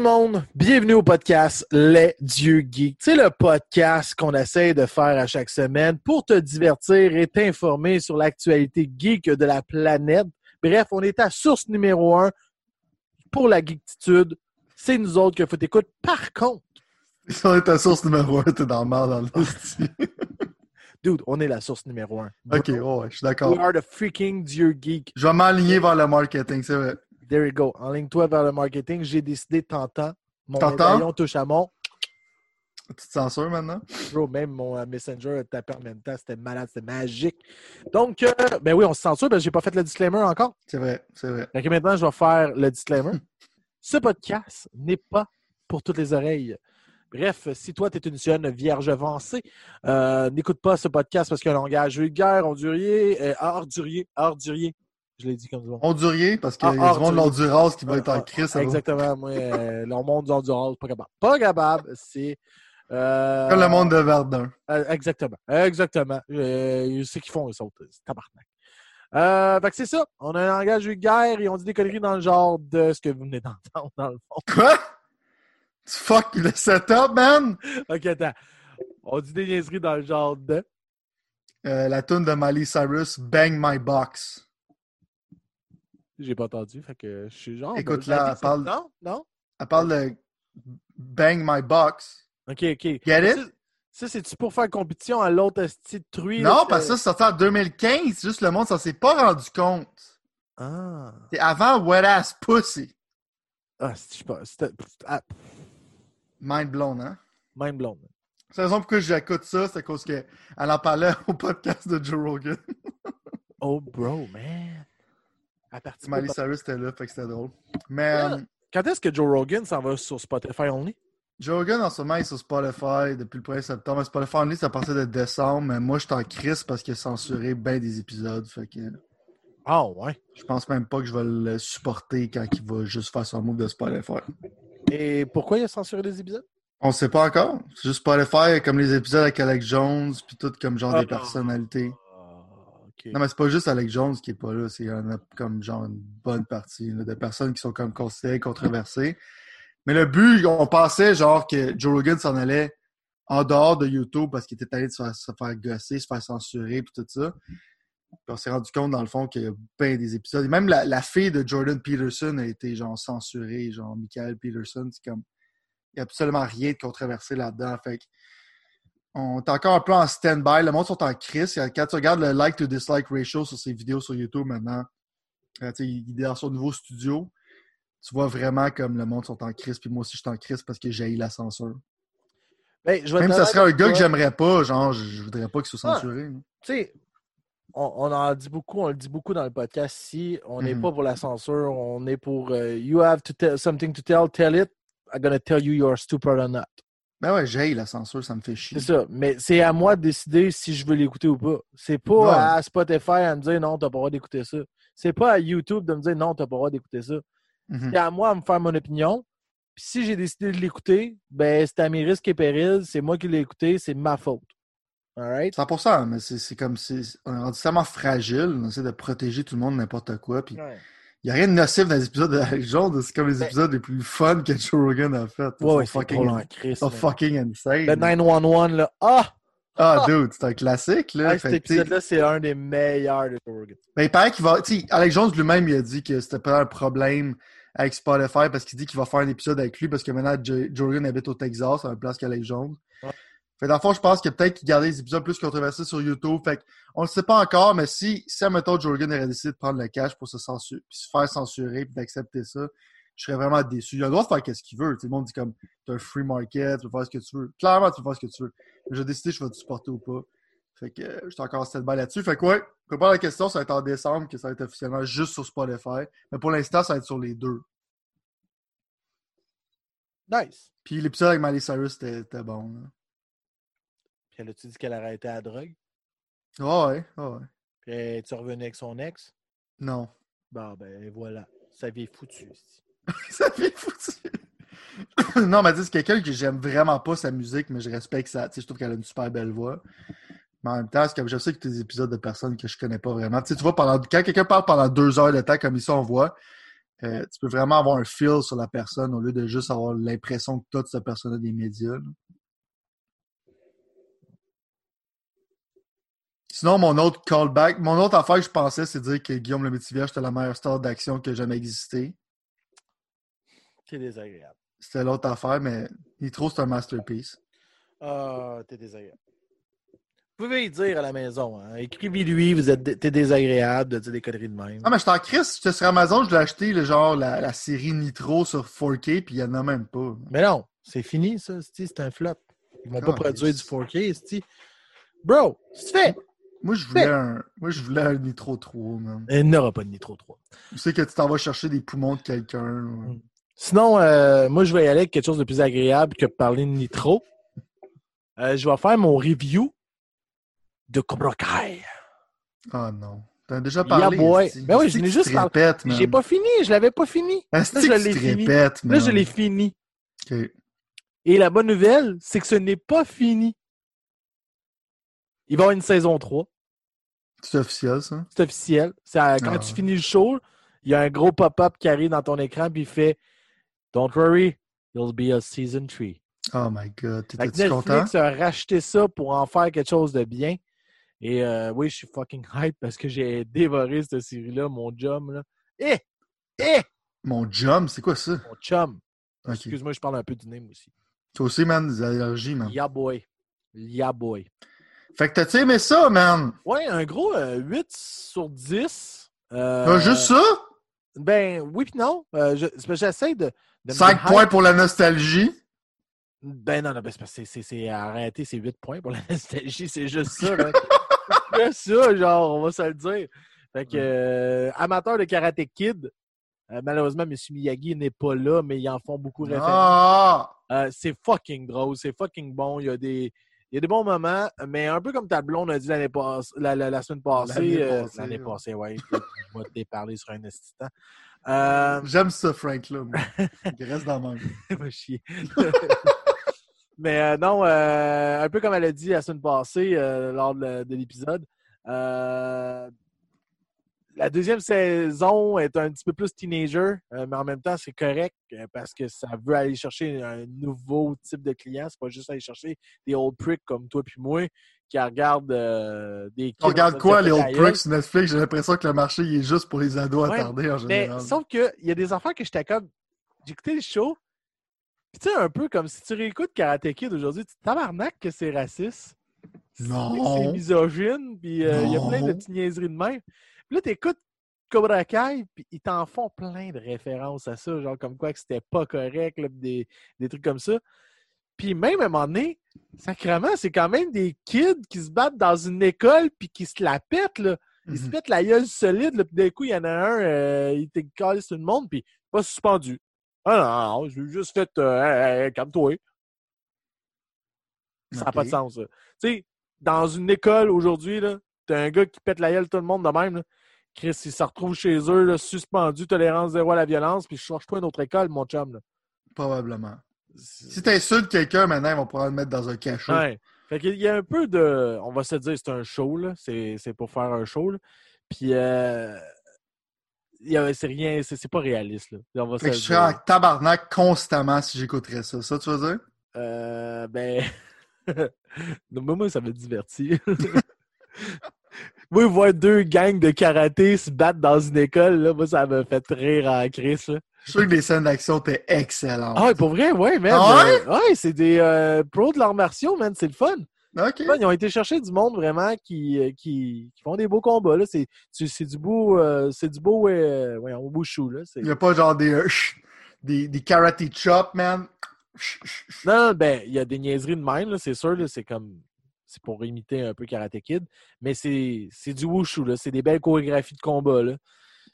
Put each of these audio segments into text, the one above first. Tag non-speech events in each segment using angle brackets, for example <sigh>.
tout le monde, bienvenue au podcast Les Dieux Geeks. C'est le podcast qu'on essaie de faire à chaque semaine pour te divertir et t'informer sur l'actualité geek de la planète. Bref, on est à source numéro un pour la geektitude. C'est nous autres qu'il faut t'écouter. Par contre, Si on est à source numéro 1, t'es dans le mal dans l'hostie. <laughs> dude, on est la source numéro un. ok, ouais, ouais, je suis d'accord. We are the freaking Dieu Geek. Je vais m'aligner vers le marketing, c'est vrai. There you go. Enligne-toi vers le marketing. J'ai décidé, t'entends. Mon médaillon touche à mon. Tu te censures maintenant? Bro, même mon euh, Messenger a tapé en même temps. C'était malade, c'était magique. Donc, euh, ben oui, on se censure, parce que j'ai pas fait le disclaimer encore. C'est vrai, c'est vrai. Donc maintenant, je vais faire le disclaimer. <laughs> Ce podcast n'est pas pour toutes les oreilles. Bref, si toi, tu es une jeune vierge avancée, euh, n'écoute pas ce podcast parce qu'il y a un langage vulgaire, ondurier, euh, ordurier, ordurier. Je l'ai dit comme ça. Hondurier, parce qu'il y a Ah, du monde de l'Honduras qui va être en Ah, crise. Exactement. Moi, euh, le monde du Honduras, pas capable. Pas capable, c'est. euh, Comme le monde de Verdun. euh, exactement. Exactement. Euh, c'est qu'ils font, eux autres. C'est tabarnak. Euh, fait que c'est ça. On a un langage vulgaire et on dit des conneries dans le genre de ce que vous venez d'entendre, dans le fond. Quoi? Tu fuck le setup, man? OK, attends. On dit des niaiseries dans le genre de? Euh, la tune de Miley Cyrus, Bang My Box. J'ai pas entendu. Fait que je suis genre. Écoute, ben, là, elle parle- Non, non? Elle parle de Bang My Box. OK, OK. Get it? Ça, c'est-tu pour faire compétition à l'autre style truie? Non, là, parce que ça, c'est sorti en 2015. Juste le monde, ça s'est pas rendu compte. Ah. C'est avant Wet Ass Pussy. Ah, je sais pas. ah, Mind blown, hein? mind blown. C'est la raison pourquoi j'écoute ça, c'est à cause qu'elle en parlait <laughs> au podcast de Joe Rogan. Oh, bro, man. À partir Miley Cyrus était là, fait que c'était drôle. Mais Ouais. euh, Quand est-ce que Joe Rogan s'en va sur Spotify only? Joe Rogan, en ce moment, il est sur Spotify depuis le 1er septembre. Spotify Only, c'est à partir de décembre, mais moi, je suis en crise parce qu'il a censuré bien des épisodes. Fait que Ah, ouais. je pense même pas que je vais le supporter quand il va juste faire son move de Spotify. Et pourquoi il a censuré les épisodes? On sait pas encore. C'est juste Spotify, comme les épisodes avec Alex Jones, puis tout comme genre Ah. des personnalités. Non, mais c'est pas juste Alex Jones qui est pas là, c'est en a comme genre une bonne partie de personnes qui sont comme considérées controversées. Mais le but, on pensait genre que Joe Rogan s'en allait en dehors de YouTube parce qu'il était allé se faire, se gosser, se faire censurer puis tout ça. Puis on s'est rendu compte dans le fond qu'il y a bien des épisodes. Et même la, la fille de Jordan Peterson a été genre censurée, genre Michael Peterson, c'est comme il n'y a absolument rien de controversé là-dedans. Fait que on est encore un peu en stand-by. Le monde sont en crise. Quand tu regardes le like to dislike ratio sur ses vidéos sur YouTube maintenant, euh, tu sais, il est dans son nouveau studio. Tu vois vraiment comme le monde sont en crise. Puis moi aussi, je suis en crise parce que j'ai eu la censure. Ben, je Même si ça serait un gars que j'aimerais pas, genre, je, je voudrais pas qu'il soit Ah. censuré. là. Tu sais, on, on en dit beaucoup, on le dit beaucoup dans le podcast. Si on n'est Mhm. pas pour la censure, on est pour euh, You have to tell something to tell, tell it. I'm gonna tell you you're stupid or not. Ben ouais, j'ai la censure, ça me fait chier. C'est ça. Mais c'est à moi de décider si je veux l'écouter ou pas. C'est pas Ouais. à Spotify à me dire non, t'as pas le droit d'écouter ça. C'est pas à YouTube de me dire non, t'as pas le droit d'écouter ça. Mhm. C'est à moi de me faire mon opinion. Puis si j'ai décidé de l'écouter, ben c'est à mes risques et périls. C'est moi qui l'ai écouté, c'est ma faute. Alright? 100%, mais c'est c'est comme si on est rendu tellement fragile, on essaie de protéger tout le monde n'importe quoi. Puis n'y a rien de nocif dans les épisodes d'Alex Jones, c'est comme les Ben- épisodes les plus fun que Joe Rogan a fait. Ouais, ouais, c'est fucking, en fucking insane. Le 911, là. Ah! Ah, dude, c'est un classique, là. Cet épisode-là, c'est un des meilleurs de Joe Rogan. ben, il paraît qu'il va. Tu Alex Jones lui-même, il a dit que c'était pas un problème avec Spotify parce qu'il dit qu'il va faire un épisode avec lui parce que maintenant, Jo- Joe Rogan habite au Texas, à la place qu'Alex Jones. Ouais. Fait dans le fond, je pense que peut-être qu'il gardait les épisodes plus controversés sur YouTube. Fait on le sait pas encore, mais si, si admettons, Joe Rogan aurait décidé de prendre le cash pour se, censurer, puis se faire censurer puis d'accepter ça, je serais vraiment déçu. Il a le droit de faire ce qu'il veut. Sais, le monde dit comme, t'as un free market, tu peux faire ce que tu veux. Clairement, tu peux faire ce que tu veux. J'ai décidé je vais te supporter ou pas. Fait que euh, j'étais encore stand-by là-dessus. Fait que ouais, prépare la question, ça va être en décembre que ça va être officiellement juste sur Spotify. Mais pour l'instant, ça va être sur les deux. Nice. Puis l'épisode avec Miley Cyrus, c'était bon. là. Elle a-tu dit qu'elle arrêtait la drogue? Ah ouais, ah ouais. Puis elle tu revenue avec son ex? Non. Bon, ben voilà. Sa vie est foutue. esti. <laughs> ça fait foutu. <coughs> non, mais tu c'est quelqu'un que j'aime vraiment pas sa musique, mais je respecte ça. Tu sais, je trouve qu'elle a une super belle voix. Mais en même temps, comme je sais que des épisodes de personnes que je connais pas vraiment. Tu sais, tu vois, pendant, quand quelqu'un parle pendant deux heures de temps comme ici, on voit, euh, tu peux vraiment avoir un feel sur la personne au lieu de juste avoir l'impression que toute cette personne des médias. là. Sinon, mon autre callback, mon autre affaire que je pensais, c'est de dire que Guillaume le Métivier était la meilleure star d'action qui a jamais existé. C'est désagréable. C'était l'autre affaire, mais Nitro, c'est un masterpiece. Ah, t'es désagréable. Vous pouvez y dire à la maison. Hein. Écrivez-lui, vous êtes, t'es désagréable de dire des conneries de même. Ah, mais j'étais en crise, j'étais sur Amazon, je l'ai acheté, le genre, la, la série Nitro sur 4K, puis il y en a même pas. Mais non, c'est fini, ça. C'est un flop. Ils vont pas Ah, produire yes. du 4K. c'ti. Bro, c'est fait. Moi, je voulais un, moi, je voulais un Nitro 3, man. Il n'y aura pas de Nitro 3. Tu sais que tu t'en vas chercher des poumons de quelqu'un. Mm. Sinon, euh, moi, je vais y aller avec quelque chose de plus agréable que parler de Nitro. Euh, je vais faire mon review de Cobra Kai. Ah non. T'en as déjà parlé. Yeah. Ben oui, je l'ai juste parlé. J'ai pas fini, je l'avais pas fini. Là, je l'ai fini. répètes, Là, je l'ai fini. Et la bonne nouvelle, c'est que ce n'est pas fini. Il va y avoir une saison 3. C'est officiel, ça? C'est officiel. À- quand Ah. tu finis le show, il y a un gros pop-up qui arrive dans ton écran puis il fait Don't worry, there'll be a season 3. Oh my god. T'étais-tu content? Netflix a racheté ça pour en faire quelque chose de bien. Et euh, oui, je suis fucking hype parce que j'ai dévoré cette série-là, mon chum. Là. Eh! Eh! Mon jump, c'est quoi ça? Mon chum. Excuse-moi, je parle un peu du name aussi. Toi aussi, man, des allergies, man. Yeah boy. Yeah boy. Fait que t'as-tu aimé ça, man? Ouais, un gros euh, 8 sur 10. Euh, juste ça? Ben oui puis non. Euh, je- J'essaie de, de me 5 hype. points pour la nostalgie? Ben non, non, ben c'est arrêté, c'est 8 points pour la <laughs> nostalgie, c'est juste ça. <laughs> C'est ça, genre, on va se le dire. Fait que, euh, amateur de Karate Kid, euh, malheureusement, M. Miyagi n'est pas là, mais ils en font beaucoup référence. Ah! Euh, c'est fucking drôle, c'est fucking bon. Il y, a des, il y a des bons moments, mais un peu comme ta blonde a dit l'année la, la- la semaine passée. L'année euh, passée, L'année ouais. passée, ouais. je vais te sur un instant. Euh, J'aime ça, Frank, là. moi. <laughs> Il reste dans ma vie. <laughs> va chier. <laughs> Mais euh, non, euh, un peu comme elle a dit la semaine passée euh, lors de, l'épisode, euh, la deuxième saison est un petit peu plus teenager, euh, mais en même temps, c'est correct euh, parce que ça veut aller chercher un nouveau type de client. C'est pas juste aller chercher des old pricks comme toi puis moi qui regardent euh, des On regarde quoi, les old pricks? sur Netflix? J'ai l'impression que le marché, il est juste pour les ados Ouais, attardés, en Mais général. sauf qu'il y a des affaires que j'étais comme. Écouté le show. Puis tu sais, un peu comme si tu réécoutes Karate Kid aujourd'hui, tu tabarnak que c'est raciste. C'est Non. misogyne, puis euh, il y a plein de Non. petites niaiseries de même. Puis là, t'écoutes Cobra Kai, puis ils t'en font plein de références à ça, genre comme quoi que c'était pas correct, là, des, des trucs comme ça. Puis même à un moment donné, sacrément, c'est quand même des kids qui se battent dans une école puis qui se la pètent, là. Ils se Mhm. pètent la gueule solide, là, puis d'un coup, il y en a un, euh, il calé sur le monde, puis pas suspendu. Ah non, non, j'ai juste fait euh, hey, hey, calme-toi. Ça n'a pas de sens. Tu sais, dans une école aujourd'hui, t'as un gars qui pète la gueule tout le monde de même, là. Chris, il se retrouve chez eux, là, suspendu, tolérance zéro à la violence, puis cherche-toi une autre école, mon chum. Là. Probablement. Si t'insultes quelqu'un, maintenant, ils vont pouvoir le mettre dans un cachot. Ouais. Fait qu'il y a un peu de. On va se dire c'est un show, là. C'est pour faire un show. Là. Puis euh, c'est rien, c'est pas réaliste. Là. On va Fait que je serais en tabarnak constamment si j'écouterais ça. Ça, tu veux dire? Euh, ben. <laughs> <laughs> Non, moi, moi, ça me divertit. moi, voir deux gangs de karaté se battre dans une école, là, moi, ça me fait rire en crise. là. Je suis sûr que les scènes d'action étaient excellentes. Ah, pour vrai, ouais, man. Ah ouais? Euh, ouais, c'est des euh, pros de l'arts martiaux, man. C'est le fun. Ils ont été chercher du monde vraiment qui, euh, qui, qui font des beaux combats. là. C'est du beau. euh, c'est du beau. Ouais, au beau chou. Là. Il n'y a pas genre des, des, des karate chops, man. Non, ben, il y a des niaiseries de même, c'est sûr. C'est comme. C'est pour imiter un peu Karate Kid. Mais c'est du wushu, là. C'est des belles chorégraphies de combat, là.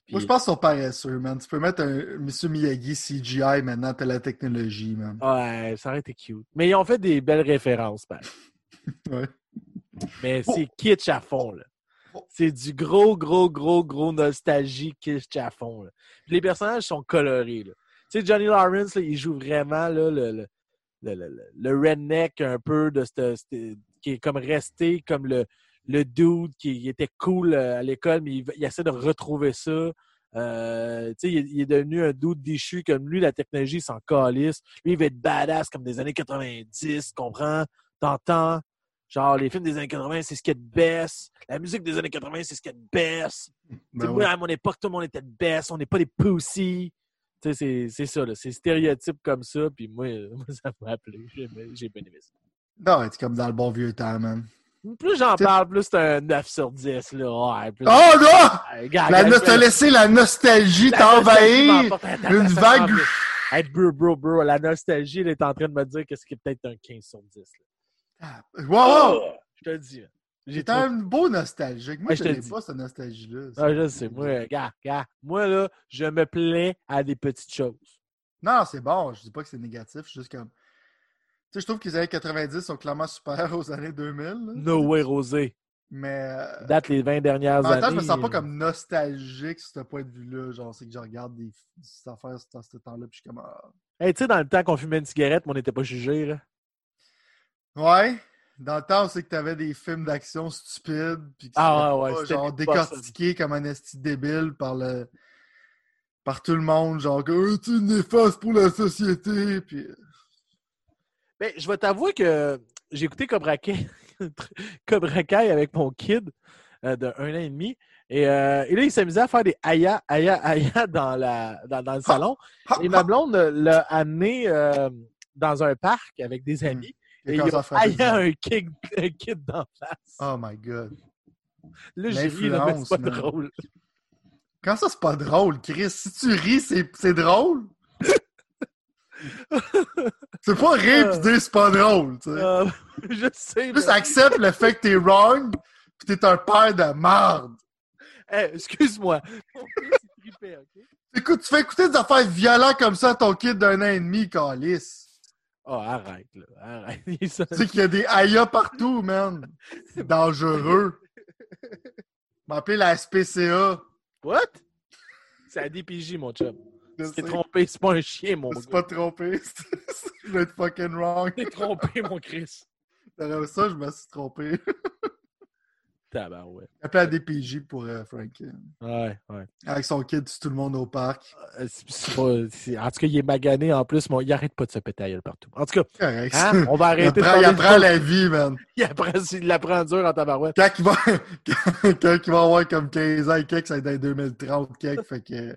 Puis- Moi, je pense qu'ils sont paresseux, man. Tu peux mettre un M. Miyagi CGI maintenant, t'as la technologie, man. Ouais, ça aurait été cute. Mais ils ont fait des belles références. <laughs> Ouais. Mais Oh. c'est kitsch à fond, là. Oh. C'est du gros, gros, gros, gros nostalgie kitsch à fond, là. Puis les personnages sont colorés, là. Tu sais, Johnny Lawrence, là, il joue vraiment, là, le, le, le, le- le redneck un peu de cette, cette- qui est comme resté comme le, le dude qui était cool euh, à l'école, mais il, va- il essaie de retrouver ça. Euh, tu sais, il, est- il est devenu un doute déchu comme lui, la technologie s'en calisse. Lui, il veut être badass comme des années 90, comprends? T'entends? Genre, les films des années 80, c'est ce qu'il y a de best. La musique des années 80, c'est ce qu'il y a de <laughs> sais, Ben moi, à mon époque, tout le monde était de best. On n'est pas des pussy. Tu sais, c'est- ça, là. C'est stéréotype comme ça. Puis moi, euh, <laughs> moi, ça m'a appelé. J'ai bien aimé ça. Non, c'est comme dans le bon vieux temps, man. Plus j'en parle, plus c'est un 9 sur 10. Là. Ouais, plus- Oh non! Gars, La no- T'as laissé la nostalgie t'envahir! Une vague. Hey, bro, bro, bro, la nostalgie, elle est en train de me dire que c'est peut-être un 15 sur 10. là. Wow, wow! Oh, je te le dis. J'ai un beau nostalgique. Moi, Ouais, je n'ai pas cette nostalgie-là. Ah, je sais, moi, gars, gars. Moi, là, je me plais à des petites choses. Non, c'est bon. Je dis pas que c'est négatif. Je suis juste comme. Tu sais, je trouve que les années 90 sont clairement supérieurs aux années 2000. là. No way, Rosé. Mais. euh, Date les 20 dernières En même temps, années. je me sens pas comme nostalgique sur ce point de vue-là. Genre, c'est que je regarde des, des affaires dans ce temps-là, puis je suis comme. Hey, tu sais, dans le temps qu'on fumait une cigarette, mais on n'était pas jugés, là. Ouais. Dans le temps, on sait que t'avais des films d'action stupides, puis Ah, ouais, pas, genre les boss, décortiqué comme un esti débile par le. par tout le monde, genre que Euh, tu es néfaste pour la société, puis. Ben, je vais t'avouer que j'ai écouté Cobra Kai, <laughs> Cobra Kai avec mon kid euh, de un an et demi. Et, euh, et là, il s'amusait à faire des aya, aya, aya <laughs> dans, la, dans, dans le salon. Et ma blonde euh, l'a amené euh, dans un parc avec des amis. Il a Et il a un kid, un kid d'en face. Oh my god. Là, j'ai ri, là, mais c'est pas man. drôle. Quand ça, c'est pas drôle, Chris? Si tu ris, c'est c'est drôle? <laughs> c'est pas rire pis dire c'est pas drôle, tu sais. Euh, <laughs> je sais, Juste mais... accepte le fait que t'es wrong pis t'es un père de merde. Hey, excuse-moi. <laughs> Il tripait, OK? Écoute, tu fais écouter des affaires violentes comme ça à ton kid d'un an et demi, Calice. Oh, arrête, là. Arrête. <laughs> Tu sais qu'il y a des aïas partout, man. C'est <laughs> dangereux. M'appeler la SPCA. What? C'est à DPJ, mon chum. T'es trompé, c'est pas un chien, mon gars. pas trompé. <laughs> Je vais être fucking wrong. T'es trompé, mon Chris. Ça, je me suis trompé. Tabarouette. Appelé à DPJ pour euh, Frank. Ouais, ouais. Avec son kid, tout le monde au parc. Euh, c'est- c'est pas- c'est- En tout cas, il est magané en plus, mais il arrête pas de se péter la gueule partout. En tout cas, Correct. hein, on va Il arrêter de apprend, il parler de apprend choses. la vie, man. <laughs> Il apprend, il apprend dur en tabarouette. Quand il va, <laughs> quand il va avoir comme 15 ans quelques, ça va être dans 2030 quelques. Fait que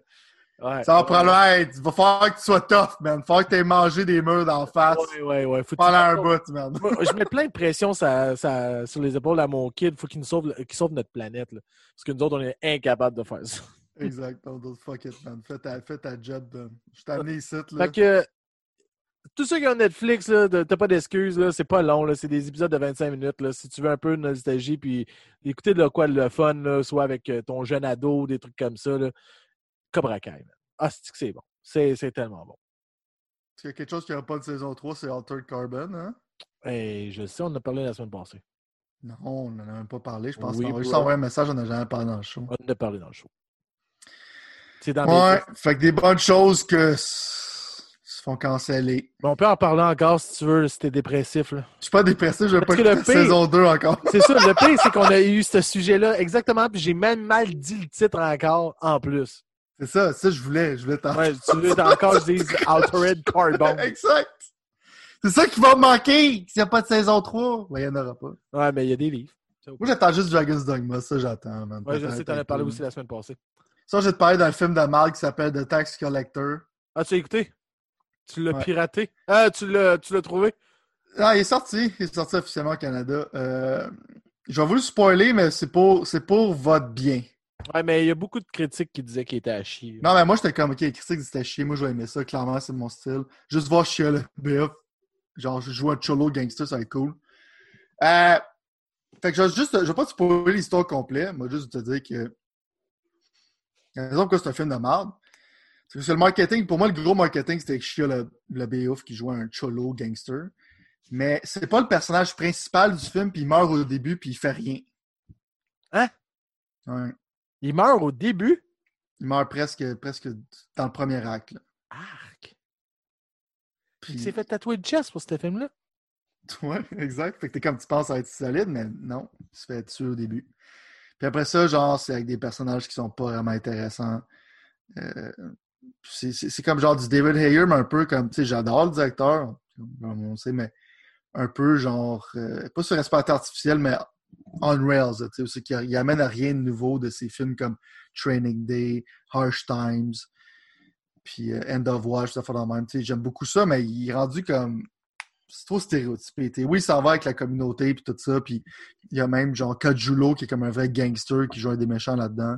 Ouais. ça va probablement être. Il va falloir que tu sois tough, man. Il va falloir que tu aies mangé des murs d'en face Ouais, ouais, ouais. Faut que tu- pendant un bout, man. Je mets plein de pression ça- ça- sur les épaules à mon kid. Faut qu'il sauve, notre planète. là. Parce que nous autres, on est incapables de faire ça. Exact. Fuck it, man. Fais ta, fais ta job, man. Je t'ai amené ici, là. Fait que tous ceux qui ont Netflix, t'as pas d'excuses, c'est pas long, c'est des épisodes de 25 minutes. Là, si tu veux un peu de nostalgie, puis écouter de quoi le fun, là, soit avec euh, ton jeune ado, des trucs comme ça, là, Cobra Kai. Ah, c'est bon? C'est tellement bon. Parce qu'il y a quelque chose qui n'aura pas de saison 3, c'est Altered Carbon, hein? Hey, je le sais, on en a parlé la semaine passée. Non, on n'en a même pas parlé. Je pense Oui, qu'on va juste bro. envoyer un message, on n'a jamais parlé dans le show. On en a parlé dans le show. C'est dans Ouais, mes... fait que des bonnes choses que se font canceller. Mais on peut en parler encore si tu veux, si t'es dépressif. Là. Je suis pas dépressif, je vais pas que le pire- saison 2 encore. C'est ça, le <laughs> pire, c'est qu'on a eu ce sujet-là exactement, puis j'ai même mal dit le titre encore en plus. C'est ça, ça je voulais, je voulais t'en Ouais, tu veux encore que je dise <laughs> Altered Carbon. Exact! C'est ça qui va me manquer s'il n'y a pas de saison 3. Ben, il n'y en aura pas. Ouais, mais il y a des livres. Moi, j'attends juste Dragon's Dogma, ça j'attends. Ouais, je sais, t'en as parlé aussi la semaine passée. Ça, je vais te parler d'un film de Mark qui s'appelle The Tax Collector. Ah, tu l'as écouté? Tu l'as Ouais. piraté? Ah, tu l'as, tu l'as trouvé? Ah, il est sorti. Il est sorti officiellement au Canada. Euh, je vais vous le spoiler, mais c'est pour, c'est pour votre bien. Ouais, mais il y a beaucoup de critiques qui disaient qu'il était à chier. Non, mais moi, j'étais comme, OK, les critiques c'était chier. Moi, je vais aimer ça. Clairement, c'est mon style. Juste voir chier le BF. Genre, je joue un cholo gangster, ça va être cool. Euh, fait que je vais juste, je vais pas te spoiler l'histoire complète. Moi, juste te dire que. La raison pourquoi c'est un film de merde, c'est que c'est le marketing. Pour moi, le gros marketing, c'était que Shia le, le BF qui jouait un cholo gangster. Mais c'est pas le personnage principal du film, puis il meurt au début, puis il fait rien. Hein? Ouais. Il meurt au début? Il meurt presque, presque dans le premier acte. là. Arc! Puis- Il s'est fait tatouer le chest pour ce film-là? <laughs> Ouais, exact. Fait que t'es comme tu penses à être solide, mais non, il se fait tuer au début. Puis après ça, genre, c'est avec des personnages qui sont pas vraiment intéressants. Euh, c'est- comme genre du David Ayer, mais un peu comme, tu sais, j'adore le directeur, on sait, mais un peu genre, euh, pas sur respirateur artificiel, mais on rails, tu sais, qu'il il amène à rien de nouveau de ces films comme Training Day, Harsh Times, puis euh, End of Watch, ça fait dans le même. Tu sais, J'aime beaucoup ça, mais il est rendu comme. C'est trop stéréotypé. tu sais. Oui, ça va avec la communauté puis tout ça. Puis il y a même genre Kajulo qui est comme un vrai gangster qui joue des méchants là-dedans.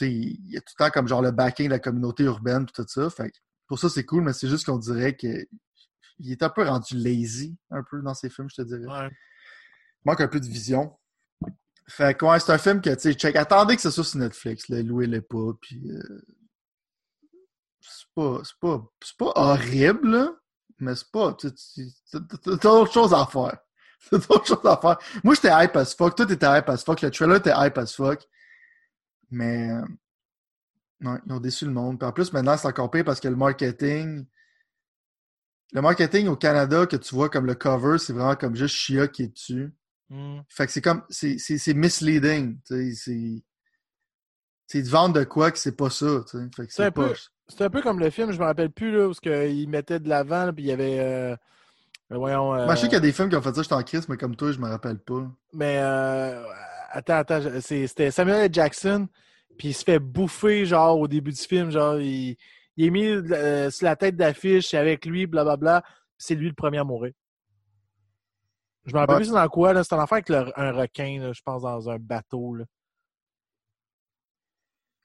Il y a tout le temps comme genre le backing de la communauté urbaine puis tout ça. Fait pour ça, c'est cool, mais c'est juste qu'on dirait que il est un peu rendu lazy, un peu dans ses films, je te dirais. Ouais. Manque un peu de vision. Fait que ouais, c'est un film que, tu sais, check. Attendez que ce soit sur Netflix, là. Louez-le pas, puis... euh, c'est pas, pas, pas horrible, là, mais c'est pas... T'as d'autres choses à faire. <laughs> T'as d'autres choses à faire. Moi, j'étais hype as fuck. Toi, t'étais hype as fuck. Le trailer était hype as fuck. Mais... euh, Non, ils ont déçu le monde. En plus, maintenant, c'est encore pire parce que le marketing... Le marketing au Canada, que tu vois comme le cover, c'est vraiment comme juste Shia qui est dessus. Hmm. Fait que c'est comme, c'est, misleading, tu sais, c'est, de vendre de quoi que c'est pas ça, C'est un pas, un peu comme le film, je me rappelle plus, là, où il mettait de l'avant, puis il y avait. euh, euh, voyons. euh, Moi, je sais qu'il y a des films qui ont fait ça, j'étais en crise, mais comme toi, je me rappelle pas. Mais euh, attends, attends, je- c'était Samuel L. Jackson, puis il se fait bouffer, genre, au début du film, genre, il, il est mis euh, sur la tête d'affiche, c'est avec lui, blablabla, c'est lui le premier à mourir. Je me rappelle plus dans quoi, là, c'est en affaire avec le- un requin, là, je pense, dans un bateau, là.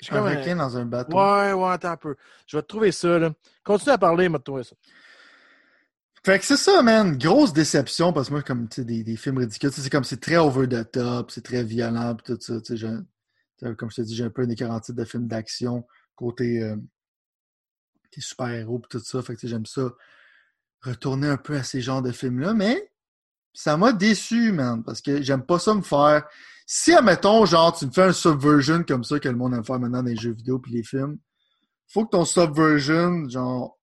Un comme un- requin dans un bateau. Ouais, ouais, attends un peu. Je vais te trouver ça, là. Continue à parler, m'a trouvé ça. Fait que c'est ça, man. Grosse déception, parce que moi, comme, tu sais, des, des films ridicules, c'est comme, c'est très over the top, c'est très violent, pis tout ça, tu sais, comme je te dis, j'ai un peu un écœurant titre de films d'action, côté, euh, des super-héros, pis tout ça, fait que, j'aime ça, retourner un peu à ces genres de films-là, mais ça m'a déçu, man, parce que j'aime pas ça me faire... Si, admettons, genre, tu me fais un subversion comme ça, que le monde aime faire maintenant dans les jeux vidéo puis les films, faut que ton subversion, genre,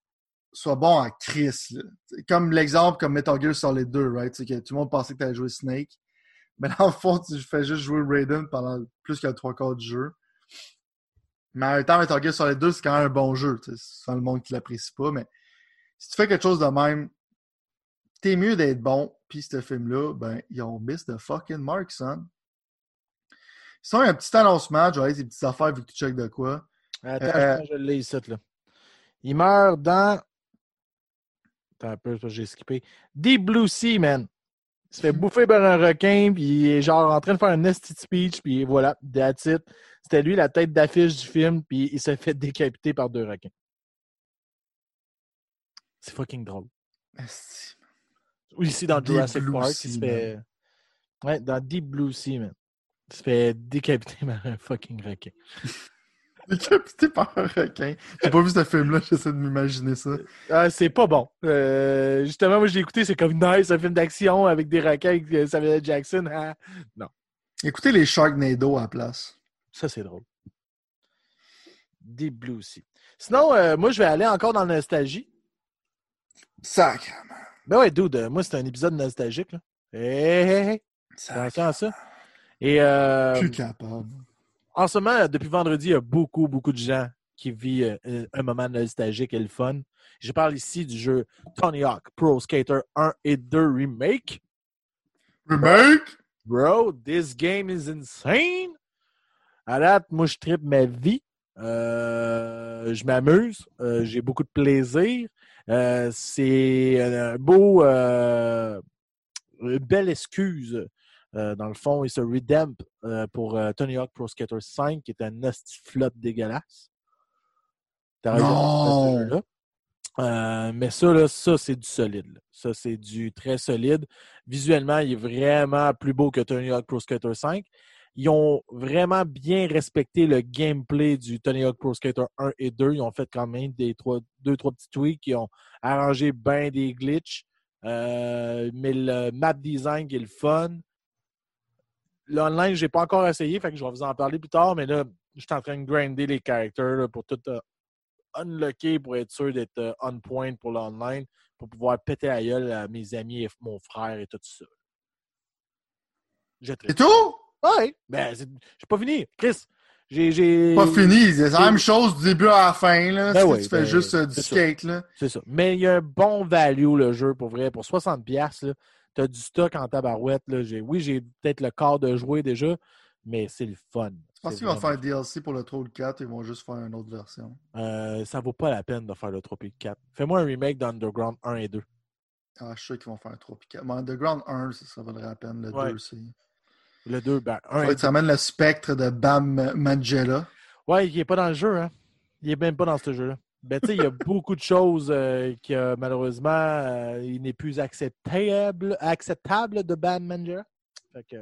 soit bon à Chris. C'est Comme l'exemple comme Metal Gear Solid 2, right? C'est que tout le monde pensait que tu allais jouer Snake. <laughs> Mais dans le fond, tu fais juste jouer Raiden pendant plus que trois quarts du jeu. Mais en même temps, Metal Gear Solid 2, c'est quand même un bon jeu. Sans le monde qui l'apprécie pas. Mais si tu fais quelque chose de même, t'es mieux d'être bon. Puis ce film-là, ben, ils ont miss the fucking mark, son. Sinon, il y a un petit annoncement. Aller des petites affaires vu que tu check de quoi? Attends, Euh, je l'ai ici, là. Il meurt dans. Attends un peu, j'ai skippé. Deep Blue Sea, man. Il se fait bouffer par un requin, puis il est genre en train de faire un nasty speech, puis voilà, that's it. C'était lui la tête d'affiche du film, puis il s'est fait décapiter par deux requins. C'est fucking drôle. Ou ici dans Deep Jurassic Blue Park, Sea, il se fait. Ouais, dans Deep Blue Sea, man. Il se fait décapiter <laughs> par un fucking requin. <laughs> Décapité par un requin. J'ai pas vu ce film-là, j'essaie de m'imaginer ça. Ah, c'est pas bon. Euh, justement, moi, je l'ai écouté, c'est comme nice, un film d'action avec des requins avec euh, Samuel. Jackson. Ah, Écoutez les Sharknado à la place. ça, c'est drôle. Deep Blue aussi. Sinon, euh, moi, je vais aller encore dans la nostalgie. Sacre. Ben ouais, dude, euh, moi, c'est un épisode nostalgique. Là. Hey, hey, hey. À ça. Et euh, Plus capable. en ce moment, depuis vendredi, il y a beaucoup, beaucoup de gens qui vivent euh, un moment nostalgique et le fun. Je parle ici du jeu Tony Hawk Pro Skater 1 et 2 Remake. Remake? Bro, this game is insane. À date, moi, je tripe ma vie. Euh, je m'amuse. Euh, J'ai beaucoup de plaisir. Euh, C'est un beau, euh, une belle excuse. euh, dans le fond, il se redemp euh, pour euh, Tony Hawk Pro Skater 5, qui est un nasty flop dégueulasse. Non! Euh, mais ça, là, ça, c'est du solide. là. Ça, c'est du très solide. Visuellement, il est vraiment plus beau que Tony Hawk Pro Skater 5. Ils ont vraiment bien respecté le gameplay du Tony Hawk Pro Skater 1 et 2. Ils ont fait quand même des trois, deux, trois petits tweaks. Ils ont arrangé bien des glitches. Euh, mais le map design qui est le fun. L'online, je n'ai pas encore essayé, fait que je vais vous en parler plus tard, mais là, je suis en train de grinder les characters là, pour tout euh, unlocker pour être sûr d'être euh, on point pour l'online, pour pouvoir péter à gueule à mes amis et mon frère et tout ça. C'est tout? Ouais, ben, c'est- j'ai pas fini. Chris, J'ai. Pas fini, c'est la même chose du début à la fin. Là. Ben Si oui, tu fais ben, juste euh, du c'est ça. skate. Là. C'est ça. Mais il y a un bon value, le jeu, pour vrai. Pour 60$, tu as du stock en tabarouette. Là. J'ai- Oui, j'ai peut-être le corps de jouer déjà, mais c'est le fun. Je pense C'est qu'ils vont faire DLC pour le Troll 4 ils vont juste faire une autre version. Euh, ça vaut pas la peine de faire le Tropic 4. Fais-moi un remake d'Underground 1 et 2. Ah, je suis sûr qu'ils vont faire un Troll 4. Mais Underground 1, ça, ça vaudrait la peine. Le Ouais. 2 aussi. Le 2, ben, 1 Faudrait et que tu amènes le spectre de Bam Mangela. Ouais, il est pas dans le jeu, hein. Il est même pas dans ce jeu-là. Ben, tu sais, il y a <laughs> beaucoup de choses euh, que malheureusement, euh, il n'est plus acceptable, acceptable de Bam Manager. Fait que,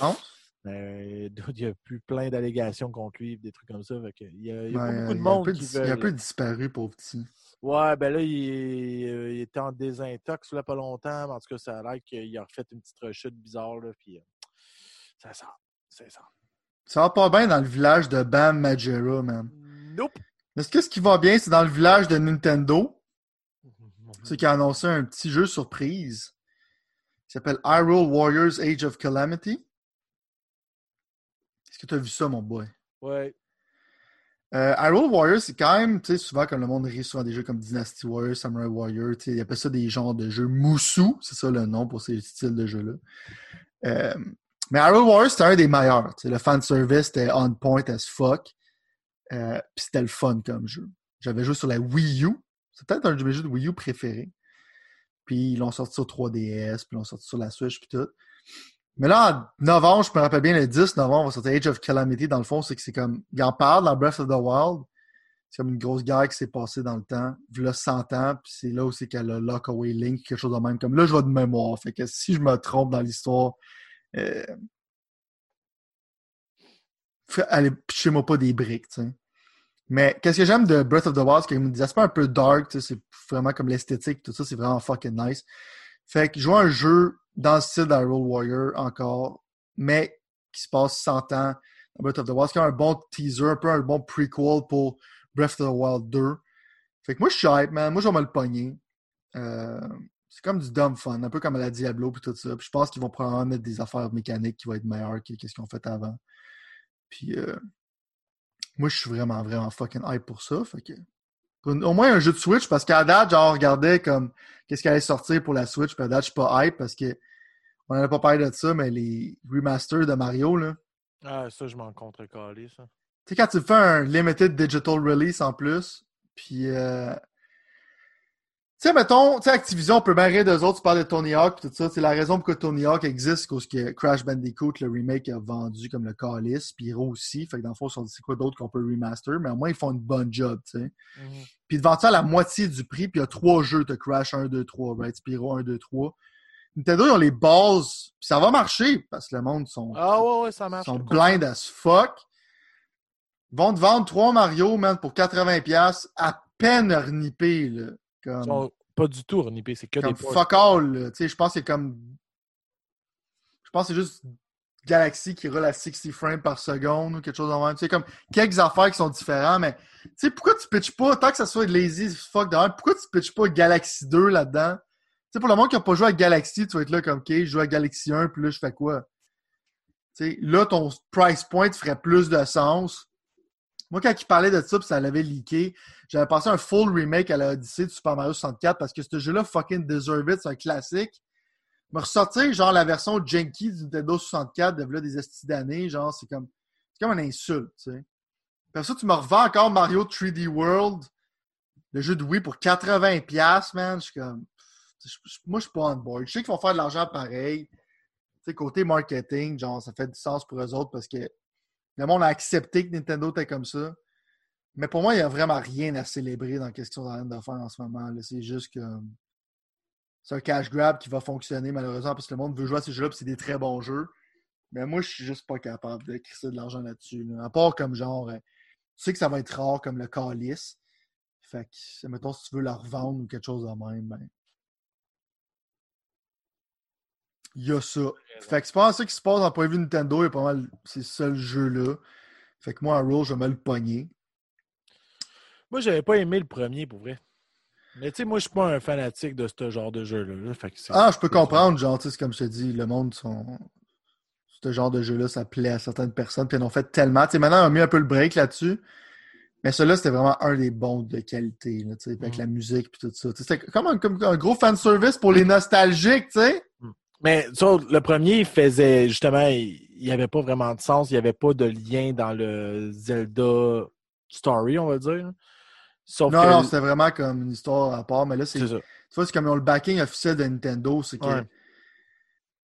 Non? ben, <laughs> il y a plus plein d'allégations contre lui, des trucs comme ça. Fait que, il y a, il y a beaucoup de monde qui il a un peu disparu, pauvre petit. Ouais, ben là, il, était en désintox là, pas longtemps. mais En tout cas, ça a l'air qu'il a refait une petite rechute bizarre. Là, puis, euh, ça sort. C'est ça. Ça va pas bien dans le village de Bam Majera, man. Nope. Mais ce qu'est-ce qui va bien, c'est dans le village de Nintendo. C'est qui a annoncé un petit jeu surprise qui s'appelle Hyrule Warriors Age of Calamity. Est-ce que tu as vu ça, mon boy? Ouais. Euh, Hyrule Warriors, c'est quand même, tu sais, souvent quand le monde rit souvent des jeux comme Dynasty Warriors, Samurai Warrior, tu sais, ils appellent ça des genres de jeux moussous, c'est ça le nom pour ces styles de jeux-là. Euh, mais Hyrule Warriors, c'était un des meilleurs. tu sais, le fanservice était on point as fuck. Euh, Puis c'était le fun comme jeu. J'avais joué sur la Wii U. C'est peut-être un de mes jeux de Wii U préférés. Puis ils l'ont sorti sur 3DS, puis ils l'ont sorti sur la Switch, puis tout. Mais là, en novembre, je me rappelle bien, le 10 novembre, on va sortir Age of Calamity. Dans le fond, c'est que c'est comme. Il en parle dans Breath of the Wild. C'est comme une grosse guerre qui s'est passée dans le temps. Là, 100 ans, puis c'est là où c'est qu'elle a Lock Away Link, quelque chose de même. Comme là, je vais de mémoire. Fait que si je me trompe dans l'histoire, allez, pitchez-moi pas des briques, tu. Mais qu'est-ce que j'aime de Breath of the Wild, c'est qu'il y a des aspects un peu dark, c'est vraiment comme l'esthétique, tout ça, c'est vraiment fucking nice. Fait que jouer un jeu dans le style d'Hyrule Warrior encore, mais qui se passe 100 ans dans Breath of the Wild, c'est un bon teaser, un peu un bon prequel pour Breath of the Wild 2. Fait que moi, je suis hype, man. Moi, je vais me le pogner. Euh, c'est comme du dumb fun, un peu comme à la Diablo puis tout ça. Puis je pense qu'ils vont probablement mettre des affaires mécaniques qui vont être meilleures que ce qu'ils ont fait avant. Puis euh, moi, je suis vraiment, vraiment fucking hype pour ça. Fait que pour une- au moins un jeu de Switch, parce qu'à date, genre, on regardait comme qu'est-ce qui allait sortir pour la Switch. Puis à date, je suis pas hype parce que on n'avait pas parlé de ça, mais les remasters de Mario, là. Ah, ça, je m'en contre-calé, ça. Tu sais, quand tu fais un limited digital release en plus, puis. Euh... Tu sais, mettons, tu sais, Activision, on peut bien rire d'eux autres, tu parles de Tony Hawk, tout ça. C'est la raison pourquoi Tony Hawk existe, c'est parce que Crash Bandicoot, le remake, a vendu comme le Calice, Pyro aussi. Fait que dans le fond, ils dit, c'est quoi d'autre qu'on peut remaster, mais au moins, ils font une bonne job, tu sais. Mhm. Puis te vendent ça à la moitié du prix, puis il y a trois jeux, de Crash 1, 2, 3, right? Spyro 1, 2, 3. Nintendo, ils ont les bases, puis ça va marcher, parce que le monde sont Ah, ouais, ouais, ça marche. sont blind as fuck. Ils vont te vendre 3 Mario, man, pour 80$ à peine renippé, là. Comme, Ils sont pas du tout renippés, c'est que comme des fuck all. Tu sais, je pense que c'est comme. Je pense que c'est juste Galaxy qui roule à 60 frames par seconde ou quelque chose de même. Tu sais, comme quelques affaires qui sont différentes, mais tu sais, pourquoi tu pitches pas, tant que ça soit lazy fuck derrière, pourquoi tu pitches pas Galaxy 2 là-dedans? Tu sais, pour le monde qui n'a pas joué à Galaxy, tu vas être là comme, OK, je joue à Galaxy 1, puis là, je fais quoi? Tu sais, là, ton price point ferait plus de sens. Moi, quand il parlait de ça, puis ça l'avait leaké, j'avais passé un full remake à la Odyssey de Super Mario 64 parce que ce jeu-là, fucking deserve it, c'est un classique. Me ressortir, genre, la version janky du Nintendo 64 de là des estis d'années, genre, c'est comme, c'est comme une insulte, tu sais. Puis ça, tu me revends encore Mario 3D World, le jeu de Wii, pour 80$, man. Je suis comme, moi, je suis pas on board. Je sais qu'ils vont faire de l'argent pareil. Côté marketing, genre, ça fait du sens pour eux autres parce que le monde a accepté que Nintendo était comme ça. Mais pour moi, il n'y a vraiment rien à célébrer dans ce qu'ils sont en train de faire en ce moment. C'est juste que c'est un cash grab qui va fonctionner malheureusement parce que le monde veut jouer à ces jeux-là c'est des très bons jeux. Mais moi, je suis juste pas capable de crisser de l'argent là-dessus. là. À part comme genre, euh, tu sais que ça va être rare comme le calice. Fait que, mettons, si tu veux la revendre ou quelque chose de même, ben. Il y a ça. Fait que c'est pas ça qui se passe en point de vue Nintendo, il y a pas mal ces seuls jeux-là. Fait que moi, à Roll, je vais me le pogner. Moi, j'avais pas aimé le premier, pour vrai. Mais tu sais, moi, je suis pas un fanatique de ce genre de jeu-là. Ah, je peux comprendre, genre, tu sais, c'est comme je te dis, le monde sont. ce genre de jeu-là, ça plaît à certaines personnes. Puis ils en ont fait tellement. Tu sais, maintenant, on a mis un peu le break là-dessus. Mais celui-là, c'était vraiment un des bons de qualité, là, tu sais, avec Mm. la musique puis tout ça. C'était comme un, comme un gros fanservice pour les nostalgiques, tu sais. Mais ça, le premier, il faisait justement, il n'y avait pas vraiment de sens, il n'y avait pas de lien dans le Zelda story, on va dire. Sauf Non, que non, c'était vraiment comme une histoire à part. Mais là, c'est tu vois, c'est comme ils ont le backing officiel de Nintendo, c'est qu'ils Ouais.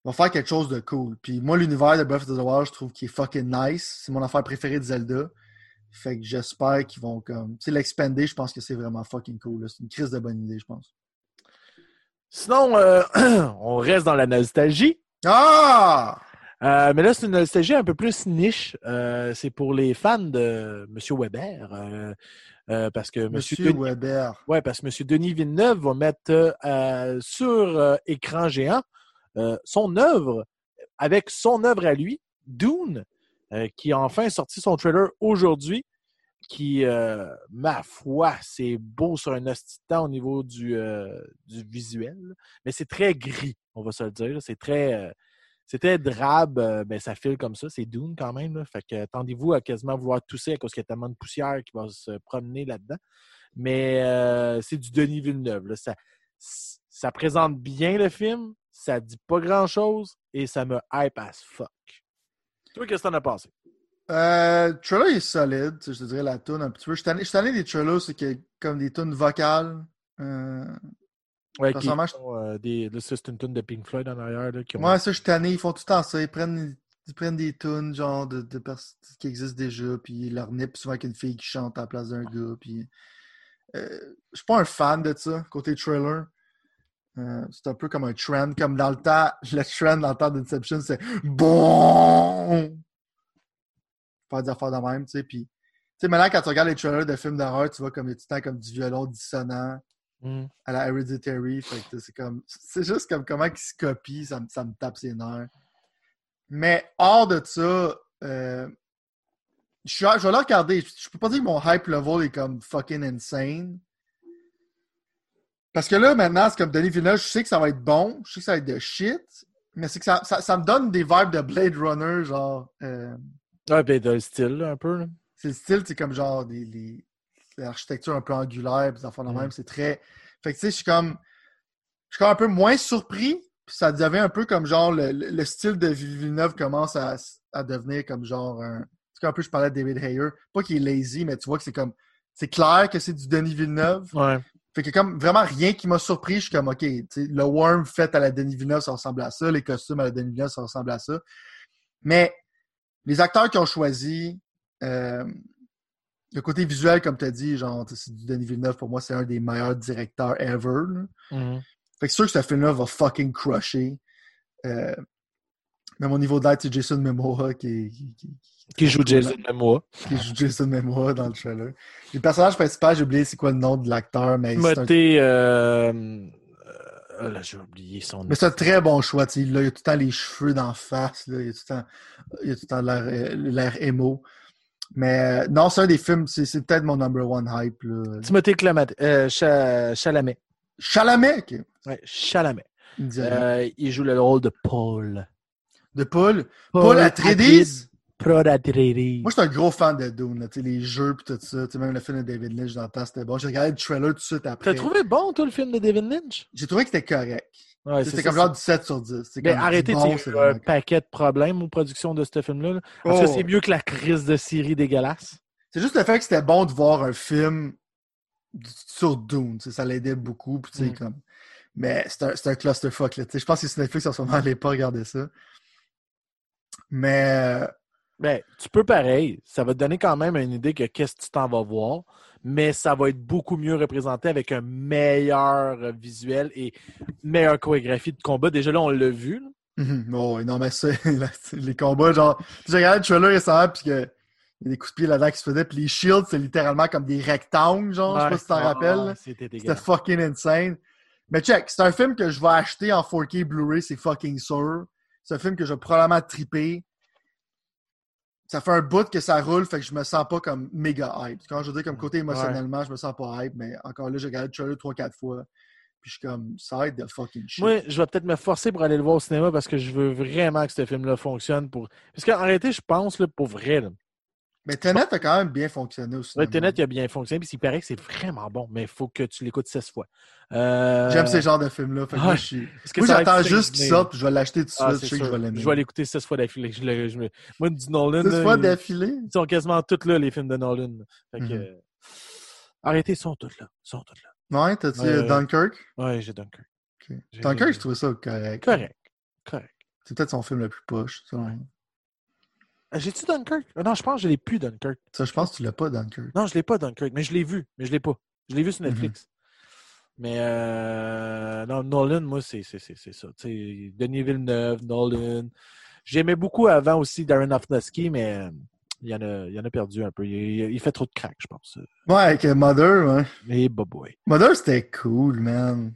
vont faire quelque chose de cool. Puis moi, l'univers de Breath of the Wild, je trouve qu'il est fucking nice. C'est mon affaire préférée de Zelda. Fait que j'espère qu'ils vont comme. Tu sais, l'expander, je pense que c'est vraiment fucking cool. C'est une crise de bonne idée, je pense. Sinon, euh, <clears throat> on reste dans la nostalgie. Ah! Euh, mais là, c'est une nostalgie un peu plus niche. Euh, c'est pour les fans de M. Weber. Euh, parce que M. Monsieur Denis, Weber. ouais, parce que M. Denis Villeneuve va mettre euh, sur euh, écran géant son œuvre, avec son œuvre à lui, Dune, qui a enfin sorti son trailer aujourd'hui, qui, ma foi, c'est beau sur un temps au niveau du, du visuel, mais c'est très gris, on va se le dire. C'est très, très drabe, euh, ben, ça file comme ça, c'est Dune quand même. Là. Fait que attendez-vous à quasiment vouloir tousser à cause qu'il y a tellement de poussière qui va se promener là-dedans. Mais euh, c'est du Denis Villeneuve. Ça, présente bien le film, ça dit pas grand-chose et ça me hype as fuck. Toi, qu'est-ce que t'en as pensé? Euh, est solide, je te dirais la tune un petit peu. Je suis tanné des trailers, c'est que comme des tunes vocales. Euh, Ouais, qui je- euh, des, c'est une tune de Pink Floyd en arrière. Là, qui ont- Ouais, ça, je suis tanné. Ils font tout le temps ça. Ils prennent, ils prennent des tunes, genre, de, de pers- qui existent déjà, puis ils leur nippent souvent avec une fille qui chante à la place d'un gars. Puis, euh, je suis pas un fan de ça, côté trailer. Euh, c'est un peu comme un trend. Comme dans le temps, <laughs> le trend dans le temps d'Inception, c'est bon! Faire des affaires de même, tu sais. Puis, tu sais, maintenant, quand tu regardes les trailers de films d'horreur, tu vois comme il y a tout le temps comme du violon dissonant Mm. à la Hereditary. C'est comme. C'est juste comme comment ils se copient, ça, me- ça me tape ses nerfs. Mais hors de ça, euh, je, vais le regarder. Je, je peux pas dire que mon hype level est comme fucking insane. Parce que là, maintenant, c'est comme Denis Villeneuve, je sais que ça va être bon, je sais que ça va être de shit, mais c'est que ça, ça, ça me donne des vibes de Blade Runner, genre. euh, Ouais, ben, le style, là, un peu. là. c'est le style, c'est comme genre des, les- l'architecture un peu angulaire, puis affaires de même, c'est très. Fait que tu sais, je suis comme. Je suis comme un peu moins surpris, puis ça devient un peu comme genre le, le- le style de Villeneuve commence à, à devenir comme genre un. Comme un peu, je parlais de David Hayer. Pas qu'il est lazy, mais tu vois que c'est comme. C'est clair que c'est du Denis Villeneuve. Ouais. Fait que comme vraiment rien qui m'a surpris, je suis comme OK, tu le worm fait à la Denis Villeneuve, ça ressemble à ça, les costumes à la Denis Villeneuve, ça ressemble à ça. Mais les acteurs qui ont choisi, euh, le côté visuel, comme tu as dit, genre, Denis Villeneuve, pour moi, c'est un des meilleurs directeurs ever. là. Mhm. Fait que c'est sûr que ce film-là va fucking crusher. Euh, mais mon niveau de l'aide, c'est Jason Momoa qui, qui, qui, Qui joue Jason Momoa. qui joue Jason Momoa dans le trailer. Le personnage principal, j'ai oublié c'est quoi le nom de l'acteur, mais c'est un Moté. Euh... euh, là, j'ai oublié son nom. Mais c'est un très bon choix. Là, il a tout le temps les cheveux d'en face. Là. Il a tout le temps, l'air, euh, l'air émo. Mais euh, non, c'est un des films, c'est, peut-être mon number one hype. Là. Timothée Clamat, euh, Cha- Chalamet. Chalamet, ok. Ouais, Chalamet. Euh, il joue le rôle de Paul. De Paul? Paul Atreides? Paul Atreides. Moi, je suis un gros fan de Dune. les jeux et tout ça. Tu sais, même le film de David Lynch dans le temps, c'était bon. J'ai regardé le trailer tout de suite après. T'as trouvé bon, toi, le film de David Lynch? J'ai trouvé que c'était correct. Ouais, c'était ça, comme c'est- genre 17 sur 10. C'est Mais arrêtez, bon, c'est sais, vraiment un paquet de problèmes aux productions de ce film-là. là. Tout cas, Oh. c'est mieux que la crise de série dégueulasse. C'est juste le fait que c'était bon de voir un film sur Dune. Ça l'aidait beaucoup. puis Mm. comme... Mais c'est un, c'est un clusterfuck. Là, je pense que sur Netflix en ce moment, n'allez pas regarder ça. Mais euh, Ben, tu peux pareil. Ça va te donner quand même une idée que qu'est-ce que tu t'en vas voir, mais ça va être beaucoup mieux représenté avec un meilleur visuel et meilleure chorégraphie de combat. Déjà là, on l'a vu. mhm, oh, non, mais ça, <laughs> les combats, genre. J'ai regardé le trailer récemment, puis que. Il y a des coups de pied là-dedans qui se faisaient, puis les shields, c'est littéralement comme des rectangles, genre, je sais pas si tu t'en rappelles. là. C'était fucking insane. Mais check, c'est un film que je vais acheter en 4K Blu-ray, c'est fucking sûr. C'est un film que je vais probablement triper. Ça fait un bout que ça roule, fait que je me sens pas comme méga hype. Quand je dis comme côté émotionnellement, je me sens pas hype, mais encore là, j'ai regardé le trailer 3-4 fois. Puis je suis comme, ça va être de fucking shit. Moi, je vais peut-être me forcer pour aller le voir au cinéma parce que je veux vraiment que ce film-là fonctionne. Pour... Parce qu'en réalité, je pense, là, pour vrai, là, Mais Tenet a quand même bien fonctionné aussi. Ouais, Tenet, il a bien fonctionné, puis il paraît que c'est vraiment bon, mais il faut que tu l'écoutes 16 fois. Euh, J'aime ces genres de films-là. Que moi, je j'attends juste qu'il sorte, puis je vais l'acheter tout de suite. Ah, je sais que je sûr. vais l'aimer. Je vais l'écouter 16 fois d'affilée. Je je me- Moi, du Nolan. Six là, fois ils- d'affilée? Ils sont quasiment tous là, les films de Nolan. Fait que, Mhm. euh, Arrêtez, ils sont tous là. Ils sont tous là. Ouais, t'as-tu euh. Dunkirk? Ouais, j'ai Dunkirk. Dunkirk, je trouvais ça correct. Correct. Correct. C'est peut-être son film le plus poche. Ah, J'ai-tu Dunkirk? Ah, Non, je pense que je l'ai plus, Dunkirk. Ça, je pense que tu l'as pas, Dunkirk. Non, je l'ai pas, Dunkirk, mais je l'ai vu. Mais je l'ai pas. Je l'ai vu sur Mhm. Netflix. Mais euh, non, Nolan, moi, c'est ça. Denis Villeneuve, Nolan. J'aimais beaucoup avant aussi Darren Aronofsky, mais euh, il y en a, il y en a perdu un peu. Il, fait trop de crack, je pense. Ouais, avec euh, Mother, ouais. Mais bah boy. Mother, c'était cool, man.